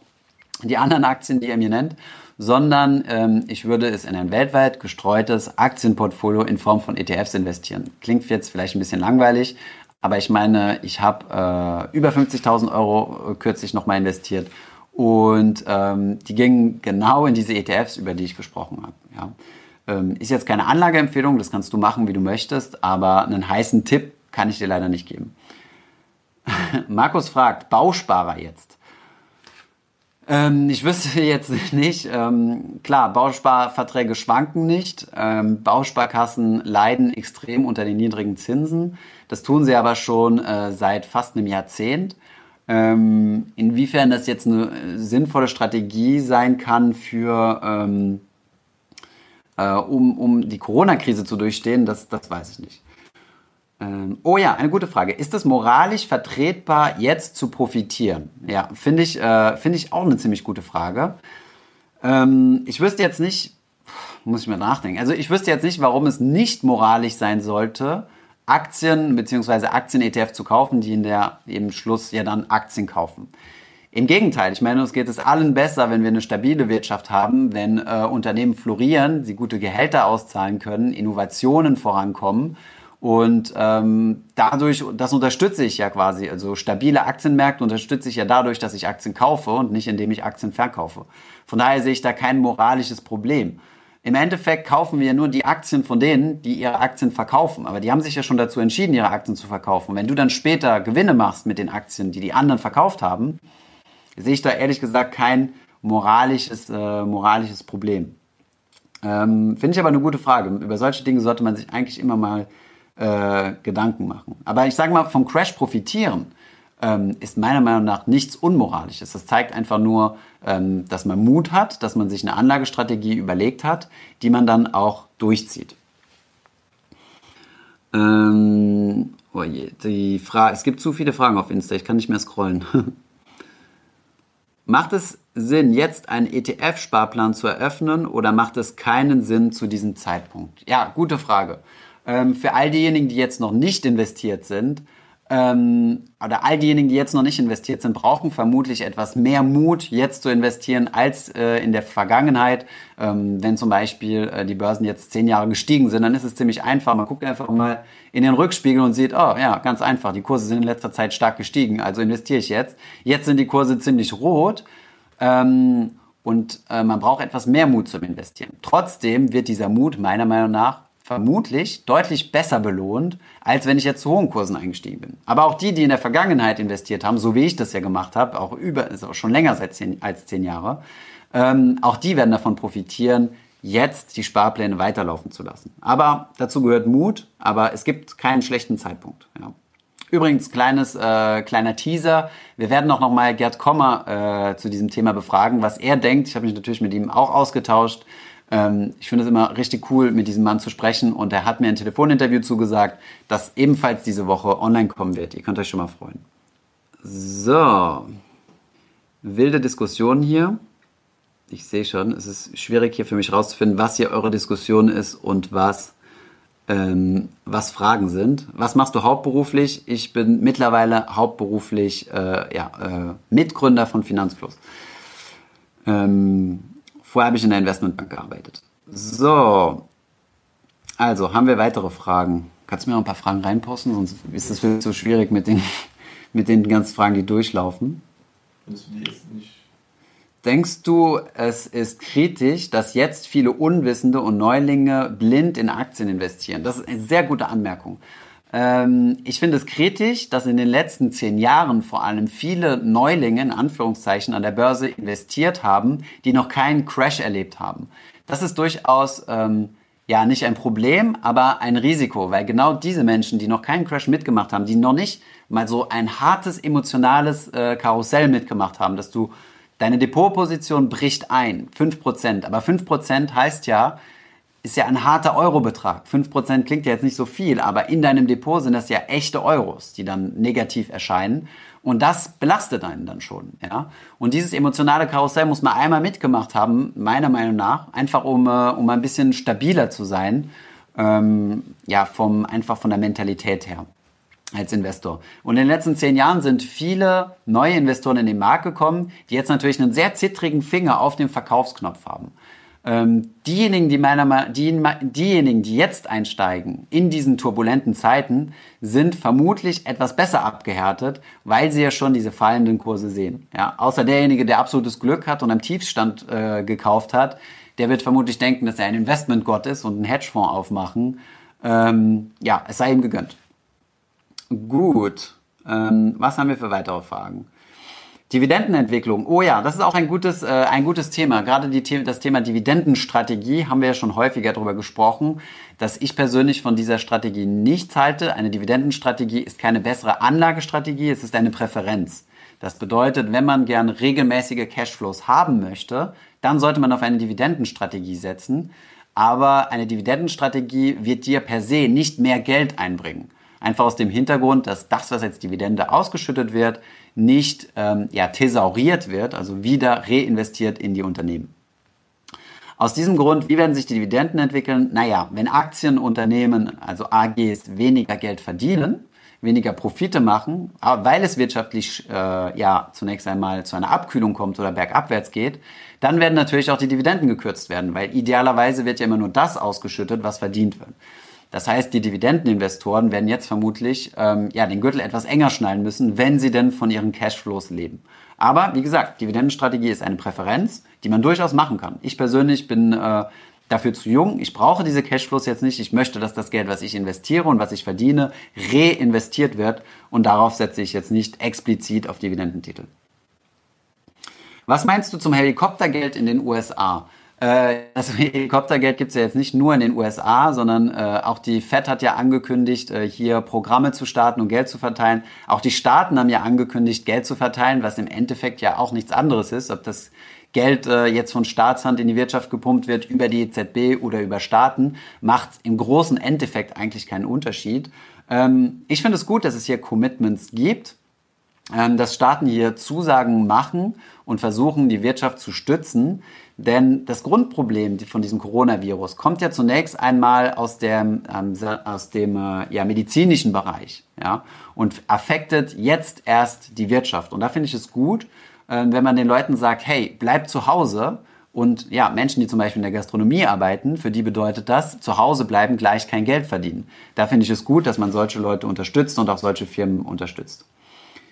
die anderen Aktien, die ihr mir nennt, sondern ähm, ich würde es in ein weltweit gestreutes Aktienportfolio in Form von ETFs investieren. Klingt jetzt vielleicht ein bisschen langweilig, aber ich meine, ich habe äh, über 50.000 Euro kürzlich nochmal investiert und ähm, die gingen genau in diese ETFs, über die ich gesprochen habe. Ja. Ähm, ist jetzt keine Anlageempfehlung, das kannst du machen, wie du möchtest, aber einen heißen Tipp kann ich dir leider nicht geben. Markus fragt, Bausparer jetzt. Ähm, ich wüsste jetzt nicht, ähm, klar, Bausparverträge schwanken nicht. Ähm, Bausparkassen leiden extrem unter den niedrigen Zinsen. Das tun sie aber schon äh, seit fast einem Jahrzehnt. Ähm, inwiefern das jetzt eine äh, sinnvolle Strategie sein kann für ähm, äh, um, um die Corona-Krise zu durchstehen, das, das weiß ich nicht. Ähm, oh ja, eine gute Frage. Ist es moralisch vertretbar, jetzt zu profitieren? Ja, finde ich, äh, find ich auch eine ziemlich gute Frage. Ähm, ich wüsste jetzt nicht, muss ich mal nachdenken, also ich wüsste jetzt nicht, warum es nicht moralisch sein sollte, Aktien bzw. Aktien-ETF zu kaufen, die in der eben Schluss ja dann Aktien kaufen. Im Gegenteil, ich meine, uns geht es allen besser, wenn wir eine stabile Wirtschaft haben, wenn äh, Unternehmen florieren, sie gute Gehälter auszahlen können, Innovationen vorankommen und ähm, dadurch, das unterstütze ich ja quasi, also stabile Aktienmärkte unterstütze ich ja dadurch, dass ich Aktien kaufe und nicht indem ich Aktien verkaufe. Von daher sehe ich da kein moralisches Problem. Im Endeffekt kaufen wir nur die Aktien von denen, die ihre Aktien verkaufen. Aber die haben sich ja schon dazu entschieden, ihre Aktien zu verkaufen. Wenn du dann später Gewinne machst mit den Aktien, die die anderen verkauft haben, sehe ich da ehrlich gesagt kein moralisches, äh, moralisches Problem. Ähm, Finde ich aber eine gute Frage. Über solche Dinge sollte man sich eigentlich immer mal äh, Gedanken machen. Aber ich sage mal, vom Crash profitieren ähm, ist meiner Meinung nach nichts Unmoralisches. Das zeigt einfach nur, ähm, dass man Mut hat, dass man sich eine Anlagestrategie überlegt hat, die man dann auch durchzieht. Ähm, oh je, die Frage, es gibt zu viele Fragen auf Insta, ich kann nicht mehr scrollen. macht es Sinn, jetzt einen ETF-Sparplan zu eröffnen oder macht es keinen Sinn zu diesem Zeitpunkt? Ja, gute Frage. Ähm, für all diejenigen, die jetzt noch nicht investiert sind, ähm, oder all diejenigen, die jetzt noch nicht investiert sind, brauchen vermutlich etwas mehr Mut, jetzt zu investieren, als äh, in der Vergangenheit. Ähm, wenn zum Beispiel äh, die Börsen jetzt zehn Jahre gestiegen sind, dann ist es ziemlich einfach. Man guckt einfach mal in den Rückspiegel und sieht, oh ja, ganz einfach, die Kurse sind in letzter Zeit stark gestiegen, also investiere ich jetzt. Jetzt sind die Kurse ziemlich rot. Ähm, und äh, man braucht etwas mehr Mut zum Investieren. Trotzdem wird dieser Mut meiner Meinung nach vermutlich deutlich besser belohnt, als wenn ich jetzt zu hohen Kursen eingestiegen bin. Aber auch die, die in der Vergangenheit investiert haben, so wie ich das ja gemacht habe, auch über, ist schon länger zehn, als zehn Jahre, ähm, auch die werden davon profitieren, jetzt die Sparpläne weiterlaufen zu lassen. Aber dazu gehört Mut, aber es gibt keinen schlechten Zeitpunkt. Ja. Übrigens, kleines, äh, kleiner Teaser. Wir werden auch nochmal Gerd Kommer äh, zu diesem Thema befragen, was er denkt. Ich habe mich natürlich mit ihm auch ausgetauscht. Ähm, ich finde es immer richtig cool, mit diesem Mann zu sprechen und er hat mir ein Telefoninterview zugesagt, das ebenfalls diese Woche online kommen wird. Ihr könnt euch schon mal freuen. So, wilde Diskussion hier. Ich sehe schon, es ist schwierig hier für mich rauszufinden, was hier eure Diskussion ist und was, ähm, was Fragen sind. Was machst du hauptberuflich? Ich bin mittlerweile hauptberuflich äh, ja, äh, Mitgründer von Finanzfluss. Ähm, Vorher habe ich in der Investmentbank gearbeitet. So, also haben wir weitere Fragen. Kannst du mir noch ein paar Fragen reinposten, sonst ist es viel zu schwierig mit den, mit den ganzen Fragen, die durchlaufen. Denkst du, es ist kritisch, dass jetzt viele Unwissende und Neulinge blind in Aktien investieren? Das ist eine sehr gute Anmerkung. Ähm, ich finde es kritisch, dass in den letzten zehn Jahren vor allem viele Neulinge in Anführungszeichen an der Börse investiert haben, die noch keinen Crash erlebt haben. Das ist durchaus ähm, ja, nicht ein Problem, aber ein Risiko, weil genau diese Menschen, die noch keinen Crash mitgemacht haben, die noch nicht mal so ein hartes emotionales äh, Karussell mitgemacht haben, dass du deine Depotposition bricht ein, 5%, aber 5% heißt ja, ist ja ein harter Eurobetrag. 5% klingt ja jetzt nicht so viel, aber in deinem Depot sind das ja echte Euros, die dann negativ erscheinen. Und das belastet einen dann schon. Ja? Und dieses emotionale Karussell muss man einmal mitgemacht haben, meiner Meinung nach, einfach um, äh, um ein bisschen stabiler zu sein, ähm, ja, vom, einfach von der Mentalität her als Investor. Und in den letzten zehn Jahren sind viele neue Investoren in den Markt gekommen, die jetzt natürlich einen sehr zittrigen Finger auf dem Verkaufsknopf haben. Ähm, diejenigen, die meiner, die, diejenigen, die jetzt einsteigen in diesen turbulenten Zeiten, sind vermutlich etwas besser abgehärtet, weil sie ja schon diese fallenden Kurse sehen. Ja, außer derjenige, der absolutes Glück hat und am Tiefstand äh, gekauft hat, der wird vermutlich denken, dass er ein Investmentgott ist und einen Hedgefonds aufmachen. Ähm, ja, es sei ihm gegönnt. Gut. Ähm, was haben wir für weitere Fragen? Dividendenentwicklung. Oh ja, das ist auch ein gutes, äh, ein gutes Thema. Gerade die, das Thema Dividendenstrategie haben wir ja schon häufiger darüber gesprochen, dass ich persönlich von dieser Strategie nichts halte. Eine Dividendenstrategie ist keine bessere Anlagestrategie, es ist eine Präferenz. Das bedeutet, wenn man gern regelmäßige Cashflows haben möchte, dann sollte man auf eine Dividendenstrategie setzen. Aber eine Dividendenstrategie wird dir per se nicht mehr Geld einbringen. Einfach aus dem Hintergrund, dass das, was als Dividende ausgeschüttet wird, nicht ähm, ja, thesauriert wird, also wieder reinvestiert in die Unternehmen. Aus diesem Grund, wie werden sich die Dividenden entwickeln? Naja, wenn Aktienunternehmen, also AGs, weniger Geld verdienen, weniger Profite machen, weil es wirtschaftlich äh, ja zunächst einmal zu einer Abkühlung kommt oder bergabwärts geht, dann werden natürlich auch die Dividenden gekürzt werden, weil idealerweise wird ja immer nur das ausgeschüttet, was verdient wird. Das heißt, die Dividendeninvestoren werden jetzt vermutlich ähm, ja, den Gürtel etwas enger schnallen müssen, wenn sie denn von ihren Cashflows leben. Aber wie gesagt, Dividendenstrategie ist eine Präferenz, die man durchaus machen kann. Ich persönlich bin äh, dafür zu jung. Ich brauche diese Cashflows jetzt nicht. Ich möchte, dass das Geld, was ich investiere und was ich verdiene, reinvestiert wird. Und darauf setze ich jetzt nicht explizit auf Dividendentitel. Was meinst du zum Helikoptergeld in den USA? Äh, das Helikoptergeld gibt es ja jetzt nicht nur in den USA, sondern äh, auch die Fed hat ja angekündigt, äh, hier Programme zu starten und Geld zu verteilen. Auch die Staaten haben ja angekündigt, Geld zu verteilen, was im Endeffekt ja auch nichts anderes ist, ob das Geld jetzt von Staatshand in die Wirtschaft gepumpt wird über die EZB oder über Staaten, macht im großen Endeffekt eigentlich keinen Unterschied. Ähm, ich finde es gut, dass es hier Commitments gibt ähm, dass Staaten hier Zusagen machen und versuchen, die Wirtschaft zu stützen. Denn das Grundproblem von diesem Coronavirus kommt ja zunächst einmal aus dem, ähm, aus dem äh, ja, medizinischen Bereich ja, und affektet jetzt erst die Wirtschaft. Und da finde ich es gut, äh, wenn man den Leuten sagt, hey, bleib zu Hause. Und ja, Menschen, die zum Beispiel in der Gastronomie arbeiten, für die bedeutet das, zu Hause bleiben, gleich kein Geld verdienen. Da finde ich es gut, dass man solche Leute unterstützt und auch solche Firmen unterstützt.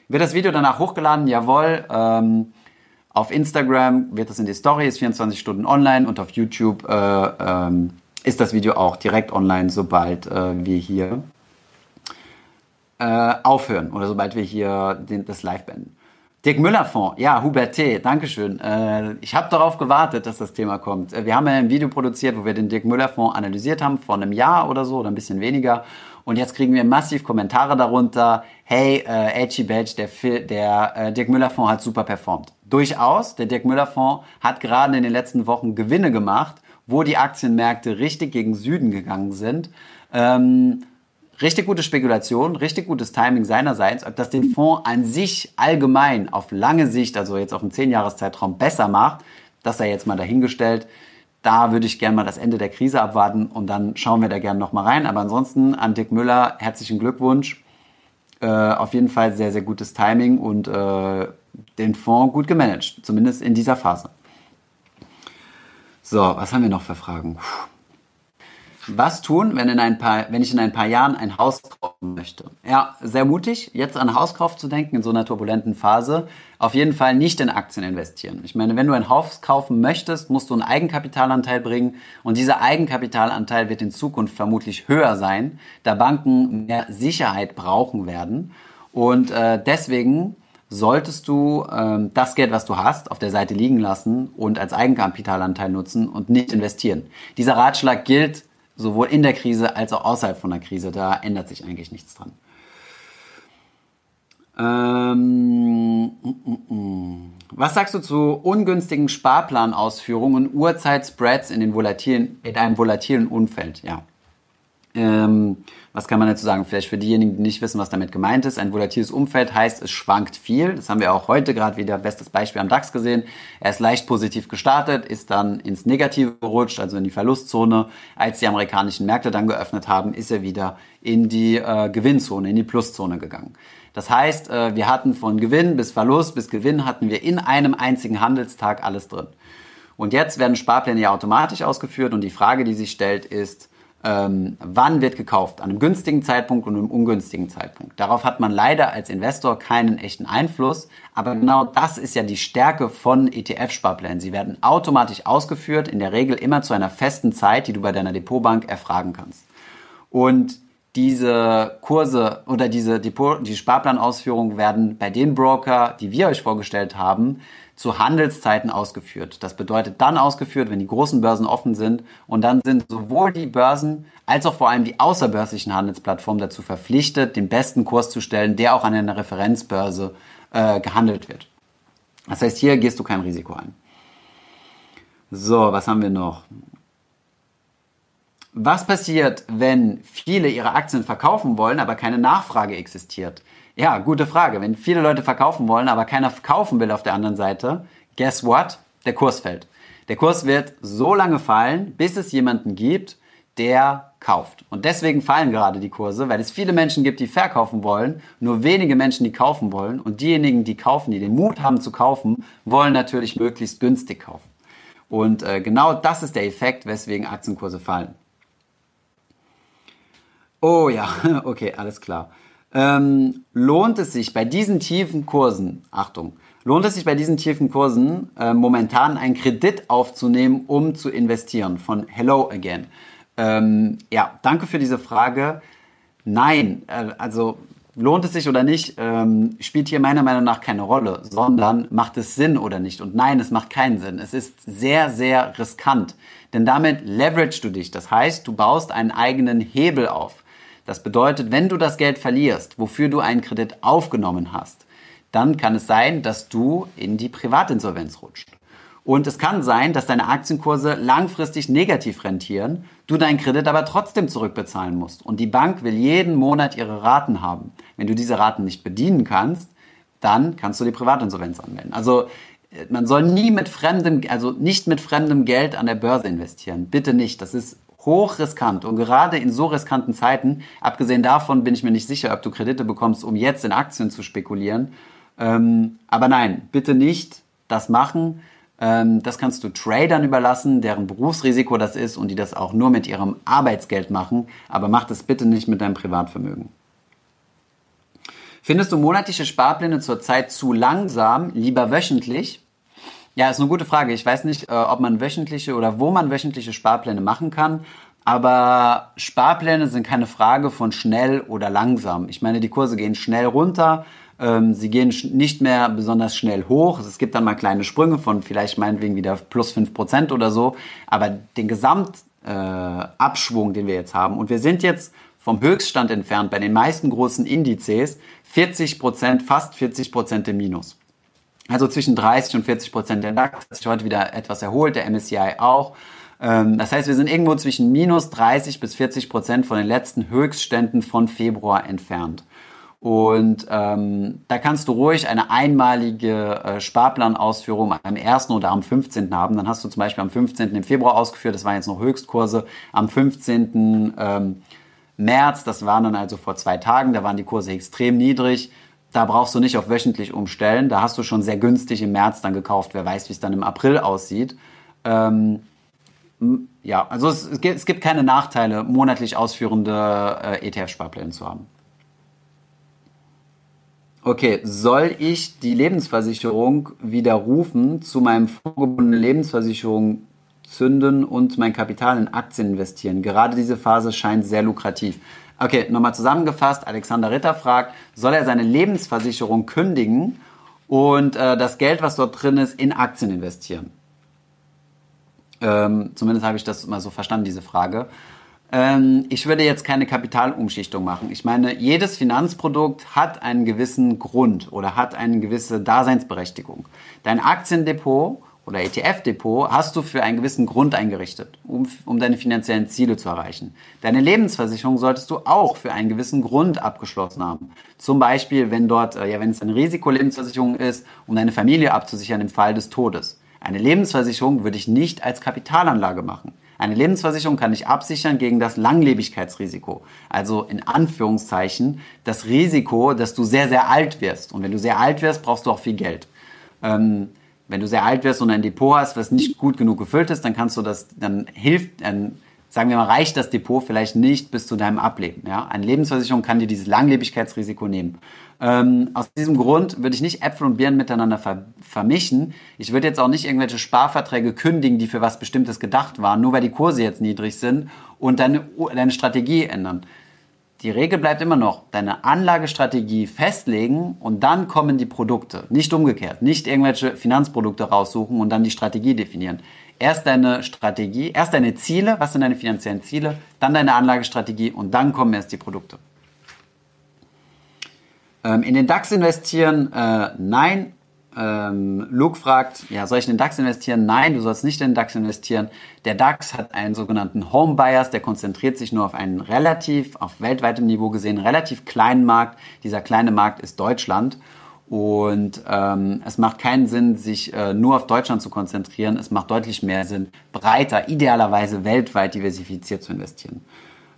Wird das Video danach hochgeladen? Jawohl. Ähm, auf Instagram wird das in die Story, ist 24 Stunden online und auf YouTube äh, ähm, ist das Video auch direkt online, sobald äh, wir hier äh, aufhören oder sobald wir hier den, das live beenden. Dirk Müller Fonds, ja, Hubert T., Dankeschön. Äh, ich habe darauf gewartet, dass das Thema kommt. Äh, wir haben ja ein Video produziert, wo wir den Dirk Müller Fonds analysiert haben, vor einem Jahr oder so oder ein bisschen weniger. Und jetzt kriegen wir massiv Kommentare darunter. Hey, äh, Edgy Badge, der, der äh, Dirk Müller Fonds hat super performt. Durchaus, der Dirk Müller Fonds hat gerade in den letzten Wochen Gewinne gemacht, wo die Aktienmärkte richtig gegen Süden gegangen sind. Ähm, richtig gute Spekulation, richtig gutes Timing seinerseits. Ob das den Fonds an sich allgemein auf lange Sicht, also jetzt auf einen 10-Jahres-Zeitraum besser macht, das sei jetzt mal dahingestellt da würde ich gerne mal das Ende der Krise abwarten und dann schauen wir da gerne nochmal rein. Aber ansonsten an Dick Müller herzlichen Glückwunsch. Äh, auf jeden Fall sehr, sehr gutes Timing und äh, den Fonds gut gemanagt, zumindest in dieser Phase. So, was haben wir noch für Fragen? Was tun, wenn, in ein paar, wenn ich in ein paar Jahren ein Haus kaufen möchte? Ja, sehr mutig, jetzt an Hauskauf zu denken in so einer turbulenten Phase. Auf jeden Fall nicht in Aktien investieren. Ich meine, wenn du ein Haus kaufen möchtest, musst du einen Eigenkapitalanteil bringen und dieser Eigenkapitalanteil wird in Zukunft vermutlich höher sein, da Banken mehr Sicherheit brauchen werden. Und äh, deswegen solltest du ähm, das Geld, was du hast, auf der Seite liegen lassen und als Eigenkapitalanteil nutzen und nicht investieren. Dieser Ratschlag gilt sowohl in der Krise als auch außerhalb von der Krise. Da ändert sich eigentlich nichts dran. Ähm, mm, mm. was sagst du zu ungünstigen Sparplanausführungen und Uhrzeitspreads in, in einem volatilen Umfeld? Ja. Ähm, was kann man dazu sagen? Vielleicht für diejenigen, die nicht wissen, was damit gemeint ist. Ein volatiles Umfeld heißt, es schwankt viel. Das haben wir auch heute gerade wieder bestes Beispiel am DAX gesehen. Er ist leicht positiv gestartet, ist dann ins Negative gerutscht, also in die Verlustzone. Als die amerikanischen Märkte dann geöffnet haben, ist er wieder in die äh, Gewinnzone, in die Pluszone gegangen. Das heißt, äh, wir hatten von Gewinn bis Verlust bis Gewinn hatten wir in einem einzigen Handelstag alles drin. Und jetzt werden Sparpläne ja automatisch ausgeführt und die Frage, die sich stellt, ist, ähm, wann wird gekauft, an einem günstigen Zeitpunkt und einem ungünstigen Zeitpunkt. Darauf hat man leider als Investor keinen echten Einfluss, aber genau das ist ja die Stärke von ETF-Sparplänen. Sie werden automatisch ausgeführt, in der Regel immer zu einer festen Zeit, die du bei deiner Depotbank erfragen kannst. Und diese Kurse oder diese Depot, die Sparplanausführungen werden bei den Broker, die wir euch vorgestellt haben, zu Handelszeiten ausgeführt. Das bedeutet dann ausgeführt, wenn die großen Börsen offen sind und dann sind sowohl die Börsen als auch vor allem die außerbörslichen Handelsplattformen dazu verpflichtet, den besten Kurs zu stellen, der auch an einer Referenzbörse äh, gehandelt wird. Das heißt, hier gehst du kein Risiko ein. So, was haben wir noch? Was passiert, wenn viele ihre Aktien verkaufen wollen, aber keine Nachfrage existiert? Ja, gute Frage. Wenn viele Leute verkaufen wollen, aber keiner kaufen will auf der anderen Seite, guess what? Der Kurs fällt. Der Kurs wird so lange fallen, bis es jemanden gibt, der kauft. Und deswegen fallen gerade die Kurse, weil es viele Menschen gibt, die verkaufen wollen, nur wenige Menschen, die kaufen wollen. Und diejenigen, die kaufen, die den Mut haben zu kaufen, wollen natürlich möglichst günstig kaufen. Und äh, genau das ist der Effekt, weswegen Aktienkurse fallen. Oh ja, okay, alles klar ähm, lohnt es sich bei diesen tiefen Kursen, Achtung, lohnt es sich bei diesen tiefen Kursen äh, momentan einen Kredit aufzunehmen, um zu investieren? Von Hello Again. Ähm, ja, danke für diese Frage. Nein, äh, also lohnt es sich oder nicht, ähm, spielt hier meiner Meinung nach keine Rolle, sondern macht es Sinn oder nicht. Und nein, es macht keinen Sinn. Es ist sehr, sehr riskant, denn damit leverage du dich. Das heißt, du baust einen eigenen Hebel auf. Das bedeutet, wenn du das Geld verlierst, wofür du einen Kredit aufgenommen hast, dann kann es sein, dass du in die Privatinsolvenz rutscht. Und es kann sein, dass deine Aktienkurse langfristig negativ rentieren, du deinen Kredit aber trotzdem zurückbezahlen musst. Und die Bank will jeden Monat ihre Raten haben. Wenn du diese Raten nicht bedienen kannst, dann kannst du die Privatinsolvenz anmelden. Also äh, man soll nie mit fremdem, also nicht mit fremdem Geld an der Börse investieren. Bitte nicht. Das ist hochriskant. Und gerade in so riskanten Zeiten, abgesehen davon bin ich mir nicht sicher, ob du Kredite bekommst, um jetzt in Aktien zu spekulieren. Ähm, aber nein, bitte nicht das machen. Ähm, das kannst du Tradern überlassen, deren Berufsrisiko das ist und die das auch nur mit ihrem Arbeitsgeld machen. Aber mach das bitte nicht mit deinem Privatvermögen. Findest du monatliche Sparpläne zurzeit zu langsam, lieber wöchentlich? Ja, ist eine gute Frage. Ich weiß nicht, äh, ob man wöchentliche oder wo man wöchentliche Sparpläne machen kann. Aber Sparpläne sind keine Frage von schnell oder langsam. Ich meine, die Kurse gehen schnell runter. Ähm, sie gehen nicht mehr besonders schnell hoch. Es gibt dann mal kleine Sprünge von vielleicht meinetwegen wieder plus 5% oder so. Aber den Gesamtabschwung, äh, den wir jetzt haben, und wir sind jetzt vom Höchststand entfernt bei den meisten großen Indizes, 40%, fast 40% im Minus. Also zwischen 30 und 40 Prozent. Der DAX hat sich heute wieder etwas erholt, der MSCI auch. Ähm, das heißt, wir sind irgendwo zwischen minus 30 bis 40 Prozent von den letzten Höchstständen von Februar entfernt. Und ähm, da kannst du ruhig eine einmalige äh, Sparplanausführung am 1. oder am 15. haben. Dann hast du zum Beispiel am 15. im Februar ausgeführt, das waren jetzt noch Höchstkurse. Am 15. Ähm, März, das waren dann also vor zwei Tagen, da waren die Kurse extrem niedrig. Da brauchst du nicht auf wöchentlich umstellen. Da hast du schon sehr günstig im März dann gekauft. Wer weiß, wie es dann im April aussieht. Ähm, ja, also es, es, gibt, es, gibt, keine Nachteile, monatlich ausführende äh, ETF-Sparpläne zu haben. Okay, soll ich die Lebensversicherung widerrufen, zu meinem vorgebundenen Lebensversicherung zünden und mein Kapital in Aktien investieren? Gerade diese Phase scheint sehr lukrativ. Okay, nochmal zusammengefasst. Alexander Ritter fragt, soll er seine Lebensversicherung kündigen und äh, das Geld, was dort drin ist, in Aktien investieren? Ähm, zumindest habe ich das mal so verstanden, diese Frage. Ähm, ich würde jetzt keine Kapitalumschichtung machen. Ich meine, jedes Finanzprodukt hat einen gewissen Grund oder hat eine gewisse Daseinsberechtigung. Dein Aktiendepot oder ETF-Depot hast du für einen gewissen Grund eingerichtet, um, um deine finanziellen Ziele zu erreichen. Deine Lebensversicherung solltest du auch für einen gewissen Grund abgeschlossen haben. Zum Beispiel, wenn dort, äh, ja, wenn es eine Risikolebensversicherung ist, um deine Familie abzusichern im Fall des Todes. Eine Lebensversicherung würde ich nicht als Kapitalanlage machen. Eine Lebensversicherung kann dich absichern gegen das Langlebigkeitsrisiko. Also in Anführungszeichen das Risiko, dass du sehr, sehr alt wirst. Und wenn du sehr alt wirst, brauchst du auch viel Geld. Ähm, wenn du sehr alt wirst und ein Depot hast, was nicht gut genug gefüllt ist, dann kannst du das, dann hilft, dann sagen wir mal, reicht das Depot vielleicht nicht bis zu deinem Ableben. Ja? Eine Lebensversicherung kann dir dieses Langlebigkeitsrisiko nehmen. Ähm, aus diesem Grund würde ich nicht Äpfel und Birnen miteinander ver vermischen. Ich würde jetzt auch nicht irgendwelche Sparverträge kündigen, die für was Bestimmtes gedacht waren, nur weil die Kurse jetzt niedrig sind und deine, deine Strategie ändern. Die Regel bleibt immer noch, deine Anlagestrategie festlegen und dann kommen die Produkte. Nicht umgekehrt. Nicht irgendwelche Finanzprodukte raussuchen und dann die Strategie definieren. Erst deine Strategie, erst deine Ziele, was sind deine finanziellen Ziele, dann deine Anlagestrategie und dann kommen erst die Produkte. Ähm, in den DAX investieren, äh, nein. Ähm, Luke fragt, ja, soll ich in den DAX investieren? Nein, du sollst nicht in den DAX investieren. Der DAX hat einen sogenannten Home Bias, der konzentriert sich nur auf einen relativ, auf weltweitem Niveau gesehen, relativ kleinen Markt. Dieser kleine Markt ist Deutschland. Und ähm, es macht keinen Sinn, sich äh, nur auf Deutschland zu konzentrieren. Es macht deutlich mehr Sinn, breiter, idealerweise weltweit diversifiziert zu investieren.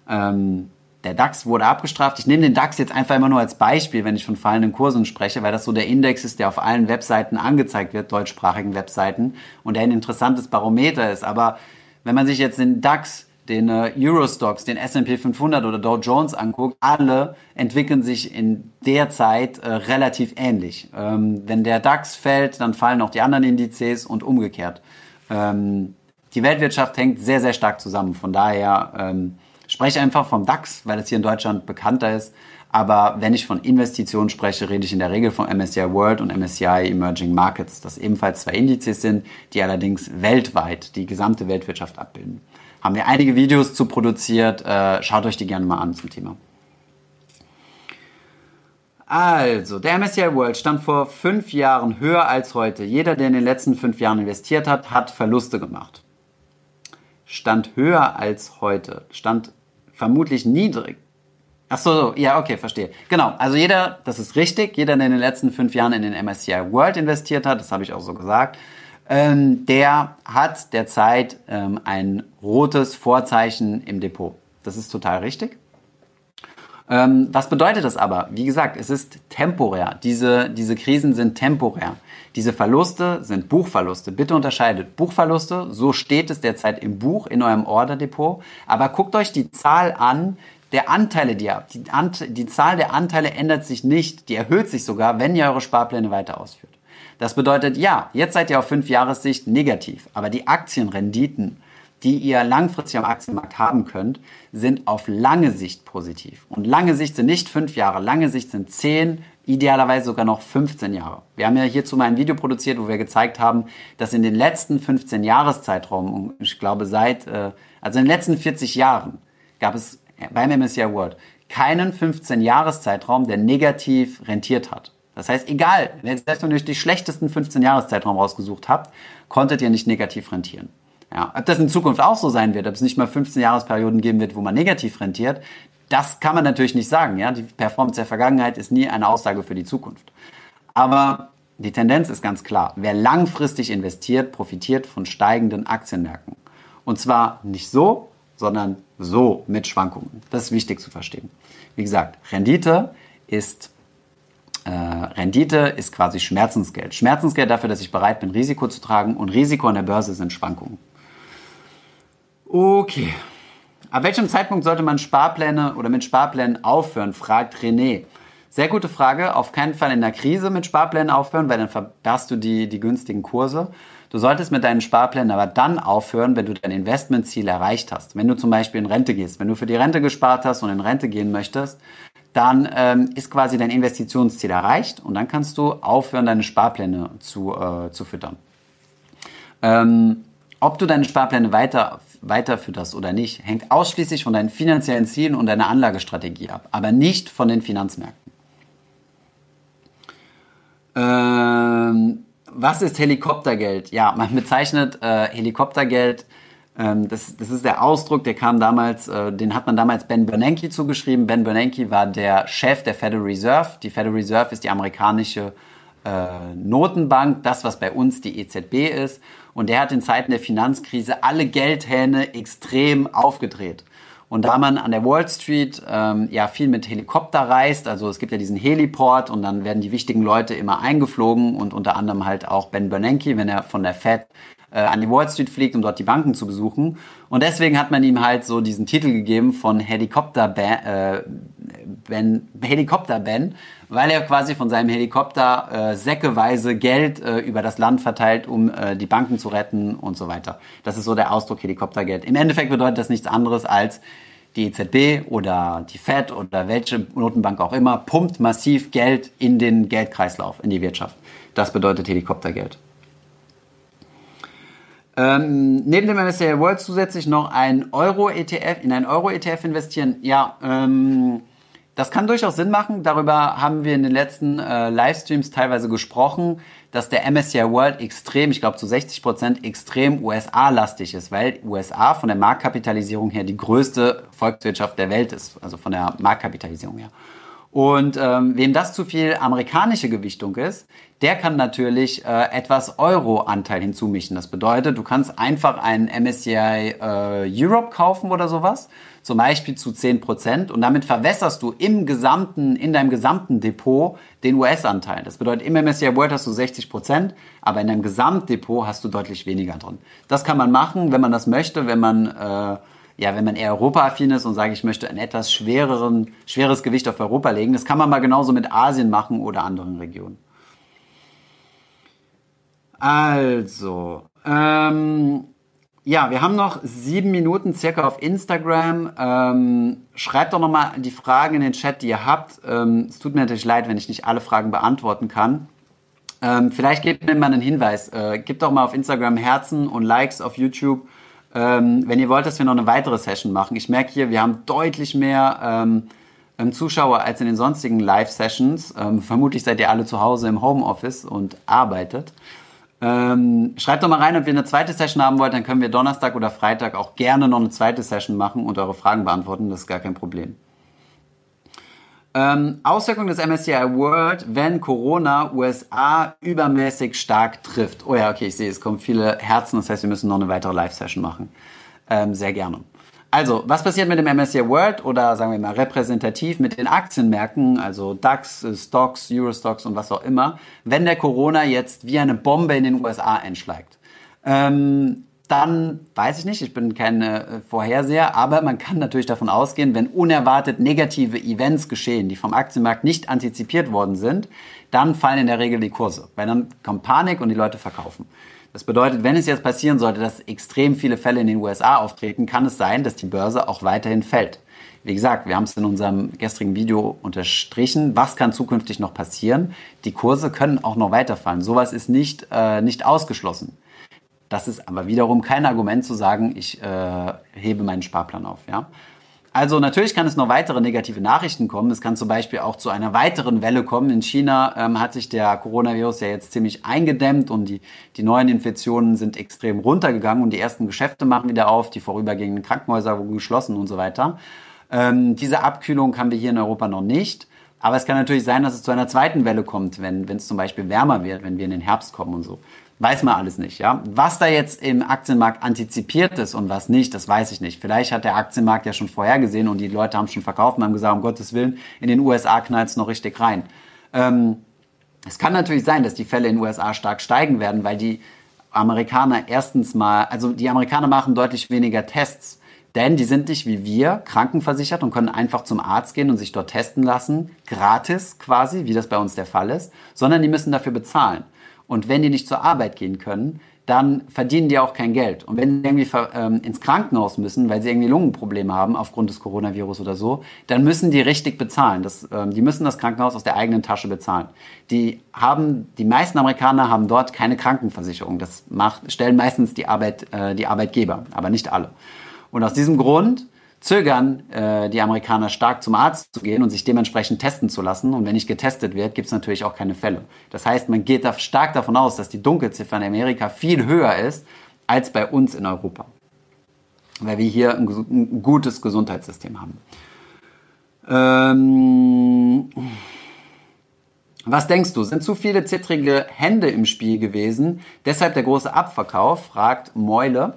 Ähm, der DAX wurde abgestraft. Ich nehme den DAX jetzt einfach immer nur als Beispiel, wenn ich von fallenden Kursen spreche, weil das so der Index ist, der auf allen Webseiten angezeigt wird, deutschsprachigen Webseiten, und der ein interessantes Barometer ist. Aber wenn man sich jetzt den DAX, den äh, Eurostox, den S&P 500 oder Dow Jones anguckt, alle entwickeln sich in der Zeit äh, relativ ähnlich. Ähm, wenn der DAX fällt, dann fallen auch die anderen Indizes und umgekehrt. Ähm, die Weltwirtschaft hängt sehr, sehr stark zusammen. Von daher ähm, spreche einfach vom DAX, weil es hier in Deutschland bekannter ist. Aber wenn ich von Investitionen spreche, rede ich in der Regel von MSCI World und MSCI Emerging Markets, das ebenfalls zwei Indizes sind, die allerdings weltweit die gesamte Weltwirtschaft abbilden. Haben wir einige Videos zu produziert, äh, schaut euch die gerne mal an zum Thema. Also, der MSCI World stand vor fünf Jahren höher als heute. Jeder, der in den letzten fünf Jahren investiert hat, hat Verluste gemacht. Stand höher als heute. Stand vermutlich niedrig. Ach so, ja, okay, verstehe. Genau, also jeder, das ist richtig, jeder, der in den letzten fünf Jahren in den MSCI World investiert hat, das habe ich auch so gesagt, ähm, der hat derzeit ähm, ein rotes Vorzeichen im Depot. Das ist total richtig. Ähm, was bedeutet das aber? Wie gesagt, es ist temporär. Diese, diese Krisen sind temporär. Diese Verluste sind Buchverluste. Bitte unterscheidet Buchverluste, so steht es derzeit im Buch in eurem Orderdepot. Aber guckt euch die Zahl an der Anteile, die ihr habt. Die, Ant die Zahl der Anteile ändert sich nicht, die erhöht sich sogar, wenn ihr eure Sparpläne weiter ausführt. Das bedeutet, ja, jetzt seid ihr auf fünf Jahressicht negativ, aber die Aktienrenditen, die ihr langfristig am Aktienmarkt haben könnt, sind auf lange Sicht positiv. Und lange Sicht sind nicht fünf Jahre, lange Sicht sind zehn, idealerweise sogar noch 15 Jahre. Wir haben ja hierzu mal ein Video produziert, wo wir gezeigt haben, dass in den letzten 15 Jahreszeitraum, ich glaube seit, äh, also in den letzten 40 Jahren, gab es beim MSCI World keinen 15 Jahreszeitraum, der negativ rentiert hat. Das heißt, egal, selbst wenn ihr euch die schlechtesten 15 Jahreszeitraum rausgesucht habt, konntet ihr nicht negativ rentieren. Ja, ob das in Zukunft auch so sein wird, ob es nicht mal 15 Jahresperioden geben wird, wo man negativ rentiert, das kann man natürlich nicht sagen. Ja? Die Performance der Vergangenheit ist nie eine Aussage für die Zukunft. Aber die Tendenz ist ganz klar. Wer langfristig investiert, profitiert von steigenden Aktienmärkten. Und zwar nicht so, sondern so mit Schwankungen. Das ist wichtig zu verstehen. Wie gesagt, Rendite ist äh, Rendite ist quasi Schmerzensgeld. Schmerzensgeld dafür, dass ich bereit bin, Risiko zu tragen und Risiko an der Börse sind Schwankungen. Okay, Ab welchem Zeitpunkt sollte man Sparpläne oder mit Sparplänen aufhören, fragt René. Sehr gute Frage. Auf keinen Fall in der Krise mit Sparplänen aufhören, weil dann verpasst du die, die günstigen Kurse. Du solltest mit deinen Sparplänen aber dann aufhören, wenn du dein Investmentziel erreicht hast. Wenn du zum Beispiel in Rente gehst, wenn du für die Rente gespart hast und in Rente gehen möchtest, dann ähm, ist quasi dein Investitionsziel erreicht und dann kannst du aufhören, deine Sparpläne zu, äh, zu füttern. Ähm, ob du deine Sparpläne weiter jetzt weiterfütterst oder nicht, hängt ausschließlich von deinen finanziellen Zielen und deiner Anlagestrategie ab, aber nicht von den Finanzmärkten. Ähm, was ist Helikoptergeld? Ja, man bezeichnet äh, Helikoptergeld ähm, das, das ist der Ausdruck, der kam damals, äh, den hat man damals Ben Bernanke zugeschrieben. Ben Bernanke war der Chef der Federal Reserve. Die Federal Reserve ist die amerikanische äh, Notenbank, das, was bei uns die EZB ist. Und der hat in Zeiten der Finanzkrise alle Geldhähne extrem aufgedreht. Und da man an der Wall Street ähm, ja viel mit Helikopter reist, also es gibt ja diesen Heliport und dann werden die wichtigen Leute immer eingeflogen und unter anderem halt auch Ben Bernanke, wenn er von der Fed äh, an die Wall Street fliegt, um dort die Banken zu besuchen. Und deswegen hat man ihm halt so diesen Titel gegeben von Helikopter Ben, äh, ben, Helikopter Ben, weil er quasi von seinem Helikopter äh, säckeweise Geld äh, über das Land verteilt, um äh, die Banken zu retten und so weiter. Das ist so der Ausdruck Helikoptergeld. Im Endeffekt bedeutet das nichts anderes als die EZB oder die Fed oder welche Notenbank auch immer pumpt massiv Geld in den Geldkreislauf, in die Wirtschaft. Das bedeutet Helikoptergeld. Ähm, neben dem MSCI World zusätzlich noch ein Euro-ETF, in ein Euro-ETF investieren. Ja, ähm, das kann durchaus Sinn machen. Darüber haben wir in den letzten äh, Livestreams teilweise gesprochen, dass der MSCI World extrem, ich glaube zu 60 Prozent, extrem USA-lastig ist, weil USA von der Marktkapitalisierung her die größte Volkswirtschaft der Welt ist, also von der Marktkapitalisierung her. Und ähm, wem das zu viel amerikanische Gewichtung ist, der kann natürlich äh, etwas Euro-Anteil hinzumischen. Das bedeutet, du kannst einfach einen MSCI äh, Europe kaufen oder sowas, zum Beispiel zu 10% und damit verwässerst du im gesamten, in deinem gesamten Depot den US-Anteil. Das bedeutet, im MSCI World hast du 60%, aber in deinem Gesamtdepot hast du deutlich weniger drin. Das kann man machen, wenn man das möchte, wenn man äh, ja, wenn man eher Europa-affin ist und sagt, ich möchte ein etwas schwereren, schweres Gewicht auf Europa legen, das kann man mal genauso mit Asien machen oder anderen Regionen. Also, ähm, ja, wir haben noch sieben Minuten circa auf Instagram. Ähm, schreibt doch nochmal die Fragen in den Chat, die ihr habt. Ähm, es tut mir natürlich leid, wenn ich nicht alle Fragen beantworten kann. Ähm, vielleicht gebt mir mal einen Hinweis. Äh, gebt doch mal auf Instagram Herzen und Likes auf YouTube ähm, wenn ihr wollt, dass wir noch eine weitere Session machen. Ich merke hier, wir haben deutlich mehr ähm, ähm, Zuschauer als in den sonstigen Live-Sessions. Ähm, vermutlich seid ihr alle zu Hause im Homeoffice und arbeitet. Ähm, schreibt doch mal rein, ob ihr eine zweite Session haben wollt, dann können wir Donnerstag oder Freitag auch gerne noch eine zweite Session machen und eure Fragen beantworten. Das ist gar kein Problem. Ähm, Auswirkungen des MSCI World, wenn Corona USA übermäßig stark trifft. Oh ja, okay, ich sehe, es kommen viele Herzen, das heißt, wir müssen noch eine weitere Live-Session machen. Ähm, sehr gerne. Also, was passiert mit dem MSCI World oder sagen wir mal repräsentativ mit den Aktienmärkten, also DAX, Stocks, Eurostocks und was auch immer, wenn der Corona jetzt wie eine Bombe in den USA einschlägt? Ähm, dann weiß ich nicht, ich bin kein äh, Vorherseher, aber man kann natürlich davon ausgehen, wenn unerwartet negative Events geschehen, die vom Aktienmarkt nicht antizipiert worden sind, dann fallen in der Regel die Kurse, weil dann kommt Panik und die Leute verkaufen. Das bedeutet, wenn es jetzt passieren sollte, dass extrem viele Fälle in den USA auftreten, kann es sein, dass die Börse auch weiterhin fällt. Wie gesagt, wir haben es in unserem gestrigen Video unterstrichen. Was kann zukünftig noch passieren? Die Kurse können auch noch weiterfallen. Sowas ist nicht, äh, nicht ausgeschlossen. Das ist aber wiederum kein Argument zu sagen, ich äh, hebe meinen Sparplan auf. Ja? Also natürlich kann es noch weitere negative Nachrichten kommen. Es kann zum Beispiel auch zu einer weiteren Welle kommen. In China ähm, hat sich der Coronavirus ja jetzt ziemlich eingedämmt und die, die neuen Infektionen sind extrem runtergegangen und die ersten Geschäfte machen wieder auf, die vorübergehenden Krankenhäuser wurden geschlossen und so weiter. Ähm, diese Abkühlung haben wir hier in Europa noch nicht. Aber es kann natürlich sein, dass es zu einer zweiten Welle kommt, wenn es zum Beispiel wärmer wird, wenn wir in den Herbst kommen und so. Weiß man alles nicht, ja. Was da jetzt im Aktienmarkt antizipiert ist und was nicht, das weiß ich nicht. Vielleicht hat der Aktienmarkt ja schon vorhergesehen und die Leute haben schon verkauft und haben gesagt, um Gottes Willen, in den USA knallt es noch richtig rein. Ähm, es kann natürlich sein, dass die Fälle in den USA stark steigen werden, weil die Amerikaner erstens mal, also die Amerikaner machen deutlich weniger Tests, denn die sind nicht wie wir krankenversichert und können einfach zum Arzt gehen und sich dort testen lassen, gratis quasi, wie das bei uns der Fall ist, sondern die müssen dafür bezahlen. Und wenn die nicht zur Arbeit gehen können, dann verdienen die auch kein Geld. Und wenn sie irgendwie ähm, ins Krankenhaus müssen, weil sie irgendwie Lungenprobleme haben aufgrund des Coronavirus oder so, dann müssen die richtig bezahlen. Das, ähm, die müssen das Krankenhaus aus der eigenen Tasche bezahlen. Die haben, die meisten Amerikaner haben dort keine Krankenversicherung. Das macht, stellen meistens die Arbeit, äh, die Arbeitgeber, aber nicht alle. Und aus diesem Grund zögern äh, die Amerikaner stark zum Arzt zu gehen und sich dementsprechend testen zu lassen. Und wenn nicht getestet wird, gibt es natürlich auch keine Fälle. Das heißt, man geht da stark davon aus, dass die Dunkelziffer in Amerika viel höher ist als bei uns in Europa. Weil wir hier ein, ein gutes Gesundheitssystem haben. Ähm, was denkst du? Sind zu viele zittrige Hände im Spiel gewesen? Deshalb der große Abverkauf, fragt Meule.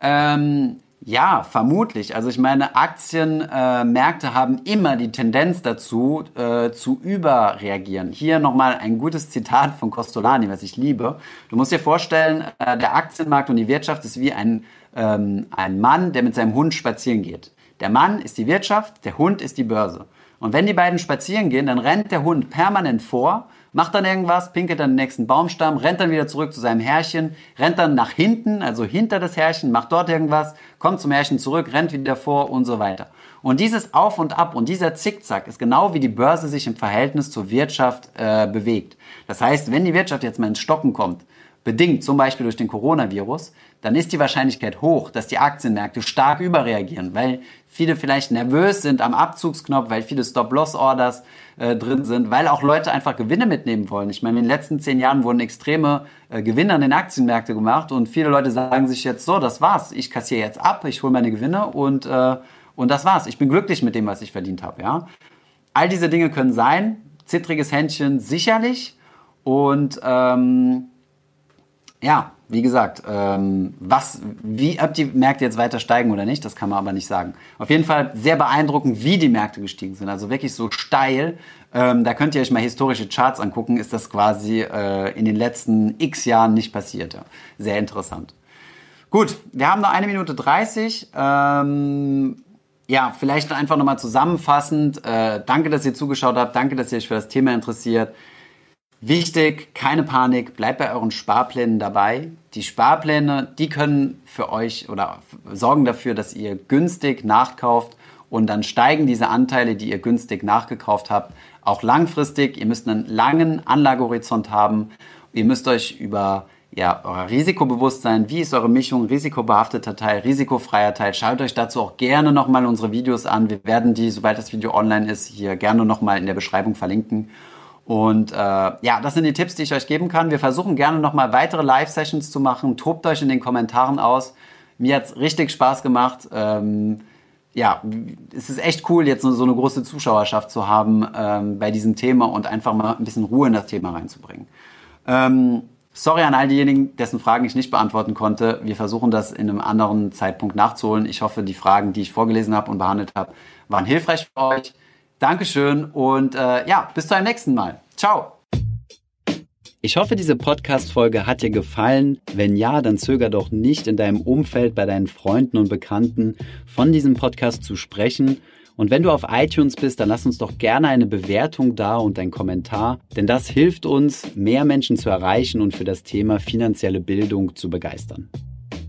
Ähm, ja, vermutlich. Also ich meine, Aktienmärkte äh, haben immer die Tendenz dazu, äh, zu überreagieren. Hier nochmal ein gutes Zitat von Costolani, was ich liebe. Du musst dir vorstellen, äh, der Aktienmarkt und die Wirtschaft ist wie ein, ähm, ein Mann, der mit seinem Hund spazieren geht. Der Mann ist die Wirtschaft, der Hund ist die Börse. Und wenn die beiden spazieren gehen, dann rennt der Hund permanent vor macht dann irgendwas, pinkelt dann den nächsten Baumstamm, rennt dann wieder zurück zu seinem Herrchen, rennt dann nach hinten, also hinter das Herrchen, macht dort irgendwas, kommt zum Herrchen zurück, rennt wieder vor und so weiter. Und dieses Auf und Ab und dieser Zickzack ist genau wie die Börse sich im Verhältnis zur Wirtschaft äh, bewegt. Das heißt, wenn die Wirtschaft jetzt mal ins Stocken kommt, bedingt zum Beispiel durch den Coronavirus, dann ist die Wahrscheinlichkeit hoch, dass die Aktienmärkte stark überreagieren, weil viele vielleicht nervös sind am Abzugsknopf, weil viele Stop-Loss-Orders äh, drin sind, weil auch Leute einfach Gewinne mitnehmen wollen. Ich meine, in den letzten zehn Jahren wurden extreme äh, Gewinne an den Aktienmärkten gemacht und viele Leute sagen sich jetzt so, das war's, ich kassiere jetzt ab, ich hole meine Gewinne und, äh, und das war's. Ich bin glücklich mit dem, was ich verdient habe. Ja? All diese Dinge können sein, zittriges Händchen sicherlich und ähm, ja, wie gesagt, ähm, was, wie, ob die Märkte jetzt weiter steigen oder nicht, das kann man aber nicht sagen. Auf jeden Fall sehr beeindruckend, wie die Märkte gestiegen sind. Also wirklich so steil. Ähm, da könnt ihr euch mal historische Charts angucken, ist das quasi äh, in den letzten x Jahren nicht passiert. Ja. Sehr interessant. Gut, wir haben noch eine Minute 30. Ähm, ja, vielleicht einfach nochmal zusammenfassend. Äh, danke, dass ihr zugeschaut habt. Danke, dass ihr euch für das Thema interessiert. Wichtig, keine Panik, bleibt bei euren Sparplänen dabei. Die Sparpläne, die können für euch oder sorgen dafür, dass ihr günstig nachkauft und dann steigen diese Anteile, die ihr günstig nachgekauft habt, auch langfristig. Ihr müsst einen langen Anlagehorizont haben. Ihr müsst euch über ja, euer Risiko bewusst sein. Wie ist eure Mischung? Risikobehafteter Teil, risikofreier Teil. Schaut euch dazu auch gerne nochmal unsere Videos an. Wir werden die, sobald das Video online ist, hier gerne nochmal in der Beschreibung verlinken. Und äh, ja, das sind die Tipps, die ich euch geben kann. Wir versuchen gerne nochmal weitere Live-Sessions zu machen. Tobt euch in den Kommentaren aus. Mir hat's richtig Spaß gemacht. Ähm, ja, es ist echt cool, jetzt so eine große Zuschauerschaft zu haben ähm, bei diesem Thema und einfach mal ein bisschen Ruhe in das Thema reinzubringen. Ähm, sorry an all diejenigen, dessen Fragen ich nicht beantworten konnte. Wir versuchen das in einem anderen Zeitpunkt nachzuholen. Ich hoffe, die Fragen, die ich vorgelesen habe und behandelt habe, waren hilfreich für euch. Dankeschön und äh, ja, bis zu einem nächsten Mal. Ciao. Ich hoffe, diese Podcast-Folge hat dir gefallen. Wenn ja, dann zöger doch nicht in deinem Umfeld bei deinen Freunden und Bekannten von diesem Podcast zu sprechen. Und wenn du auf iTunes bist, dann lass uns doch gerne eine Bewertung da und einen Kommentar, denn das hilft uns, mehr Menschen zu erreichen und für das Thema finanzielle Bildung zu begeistern.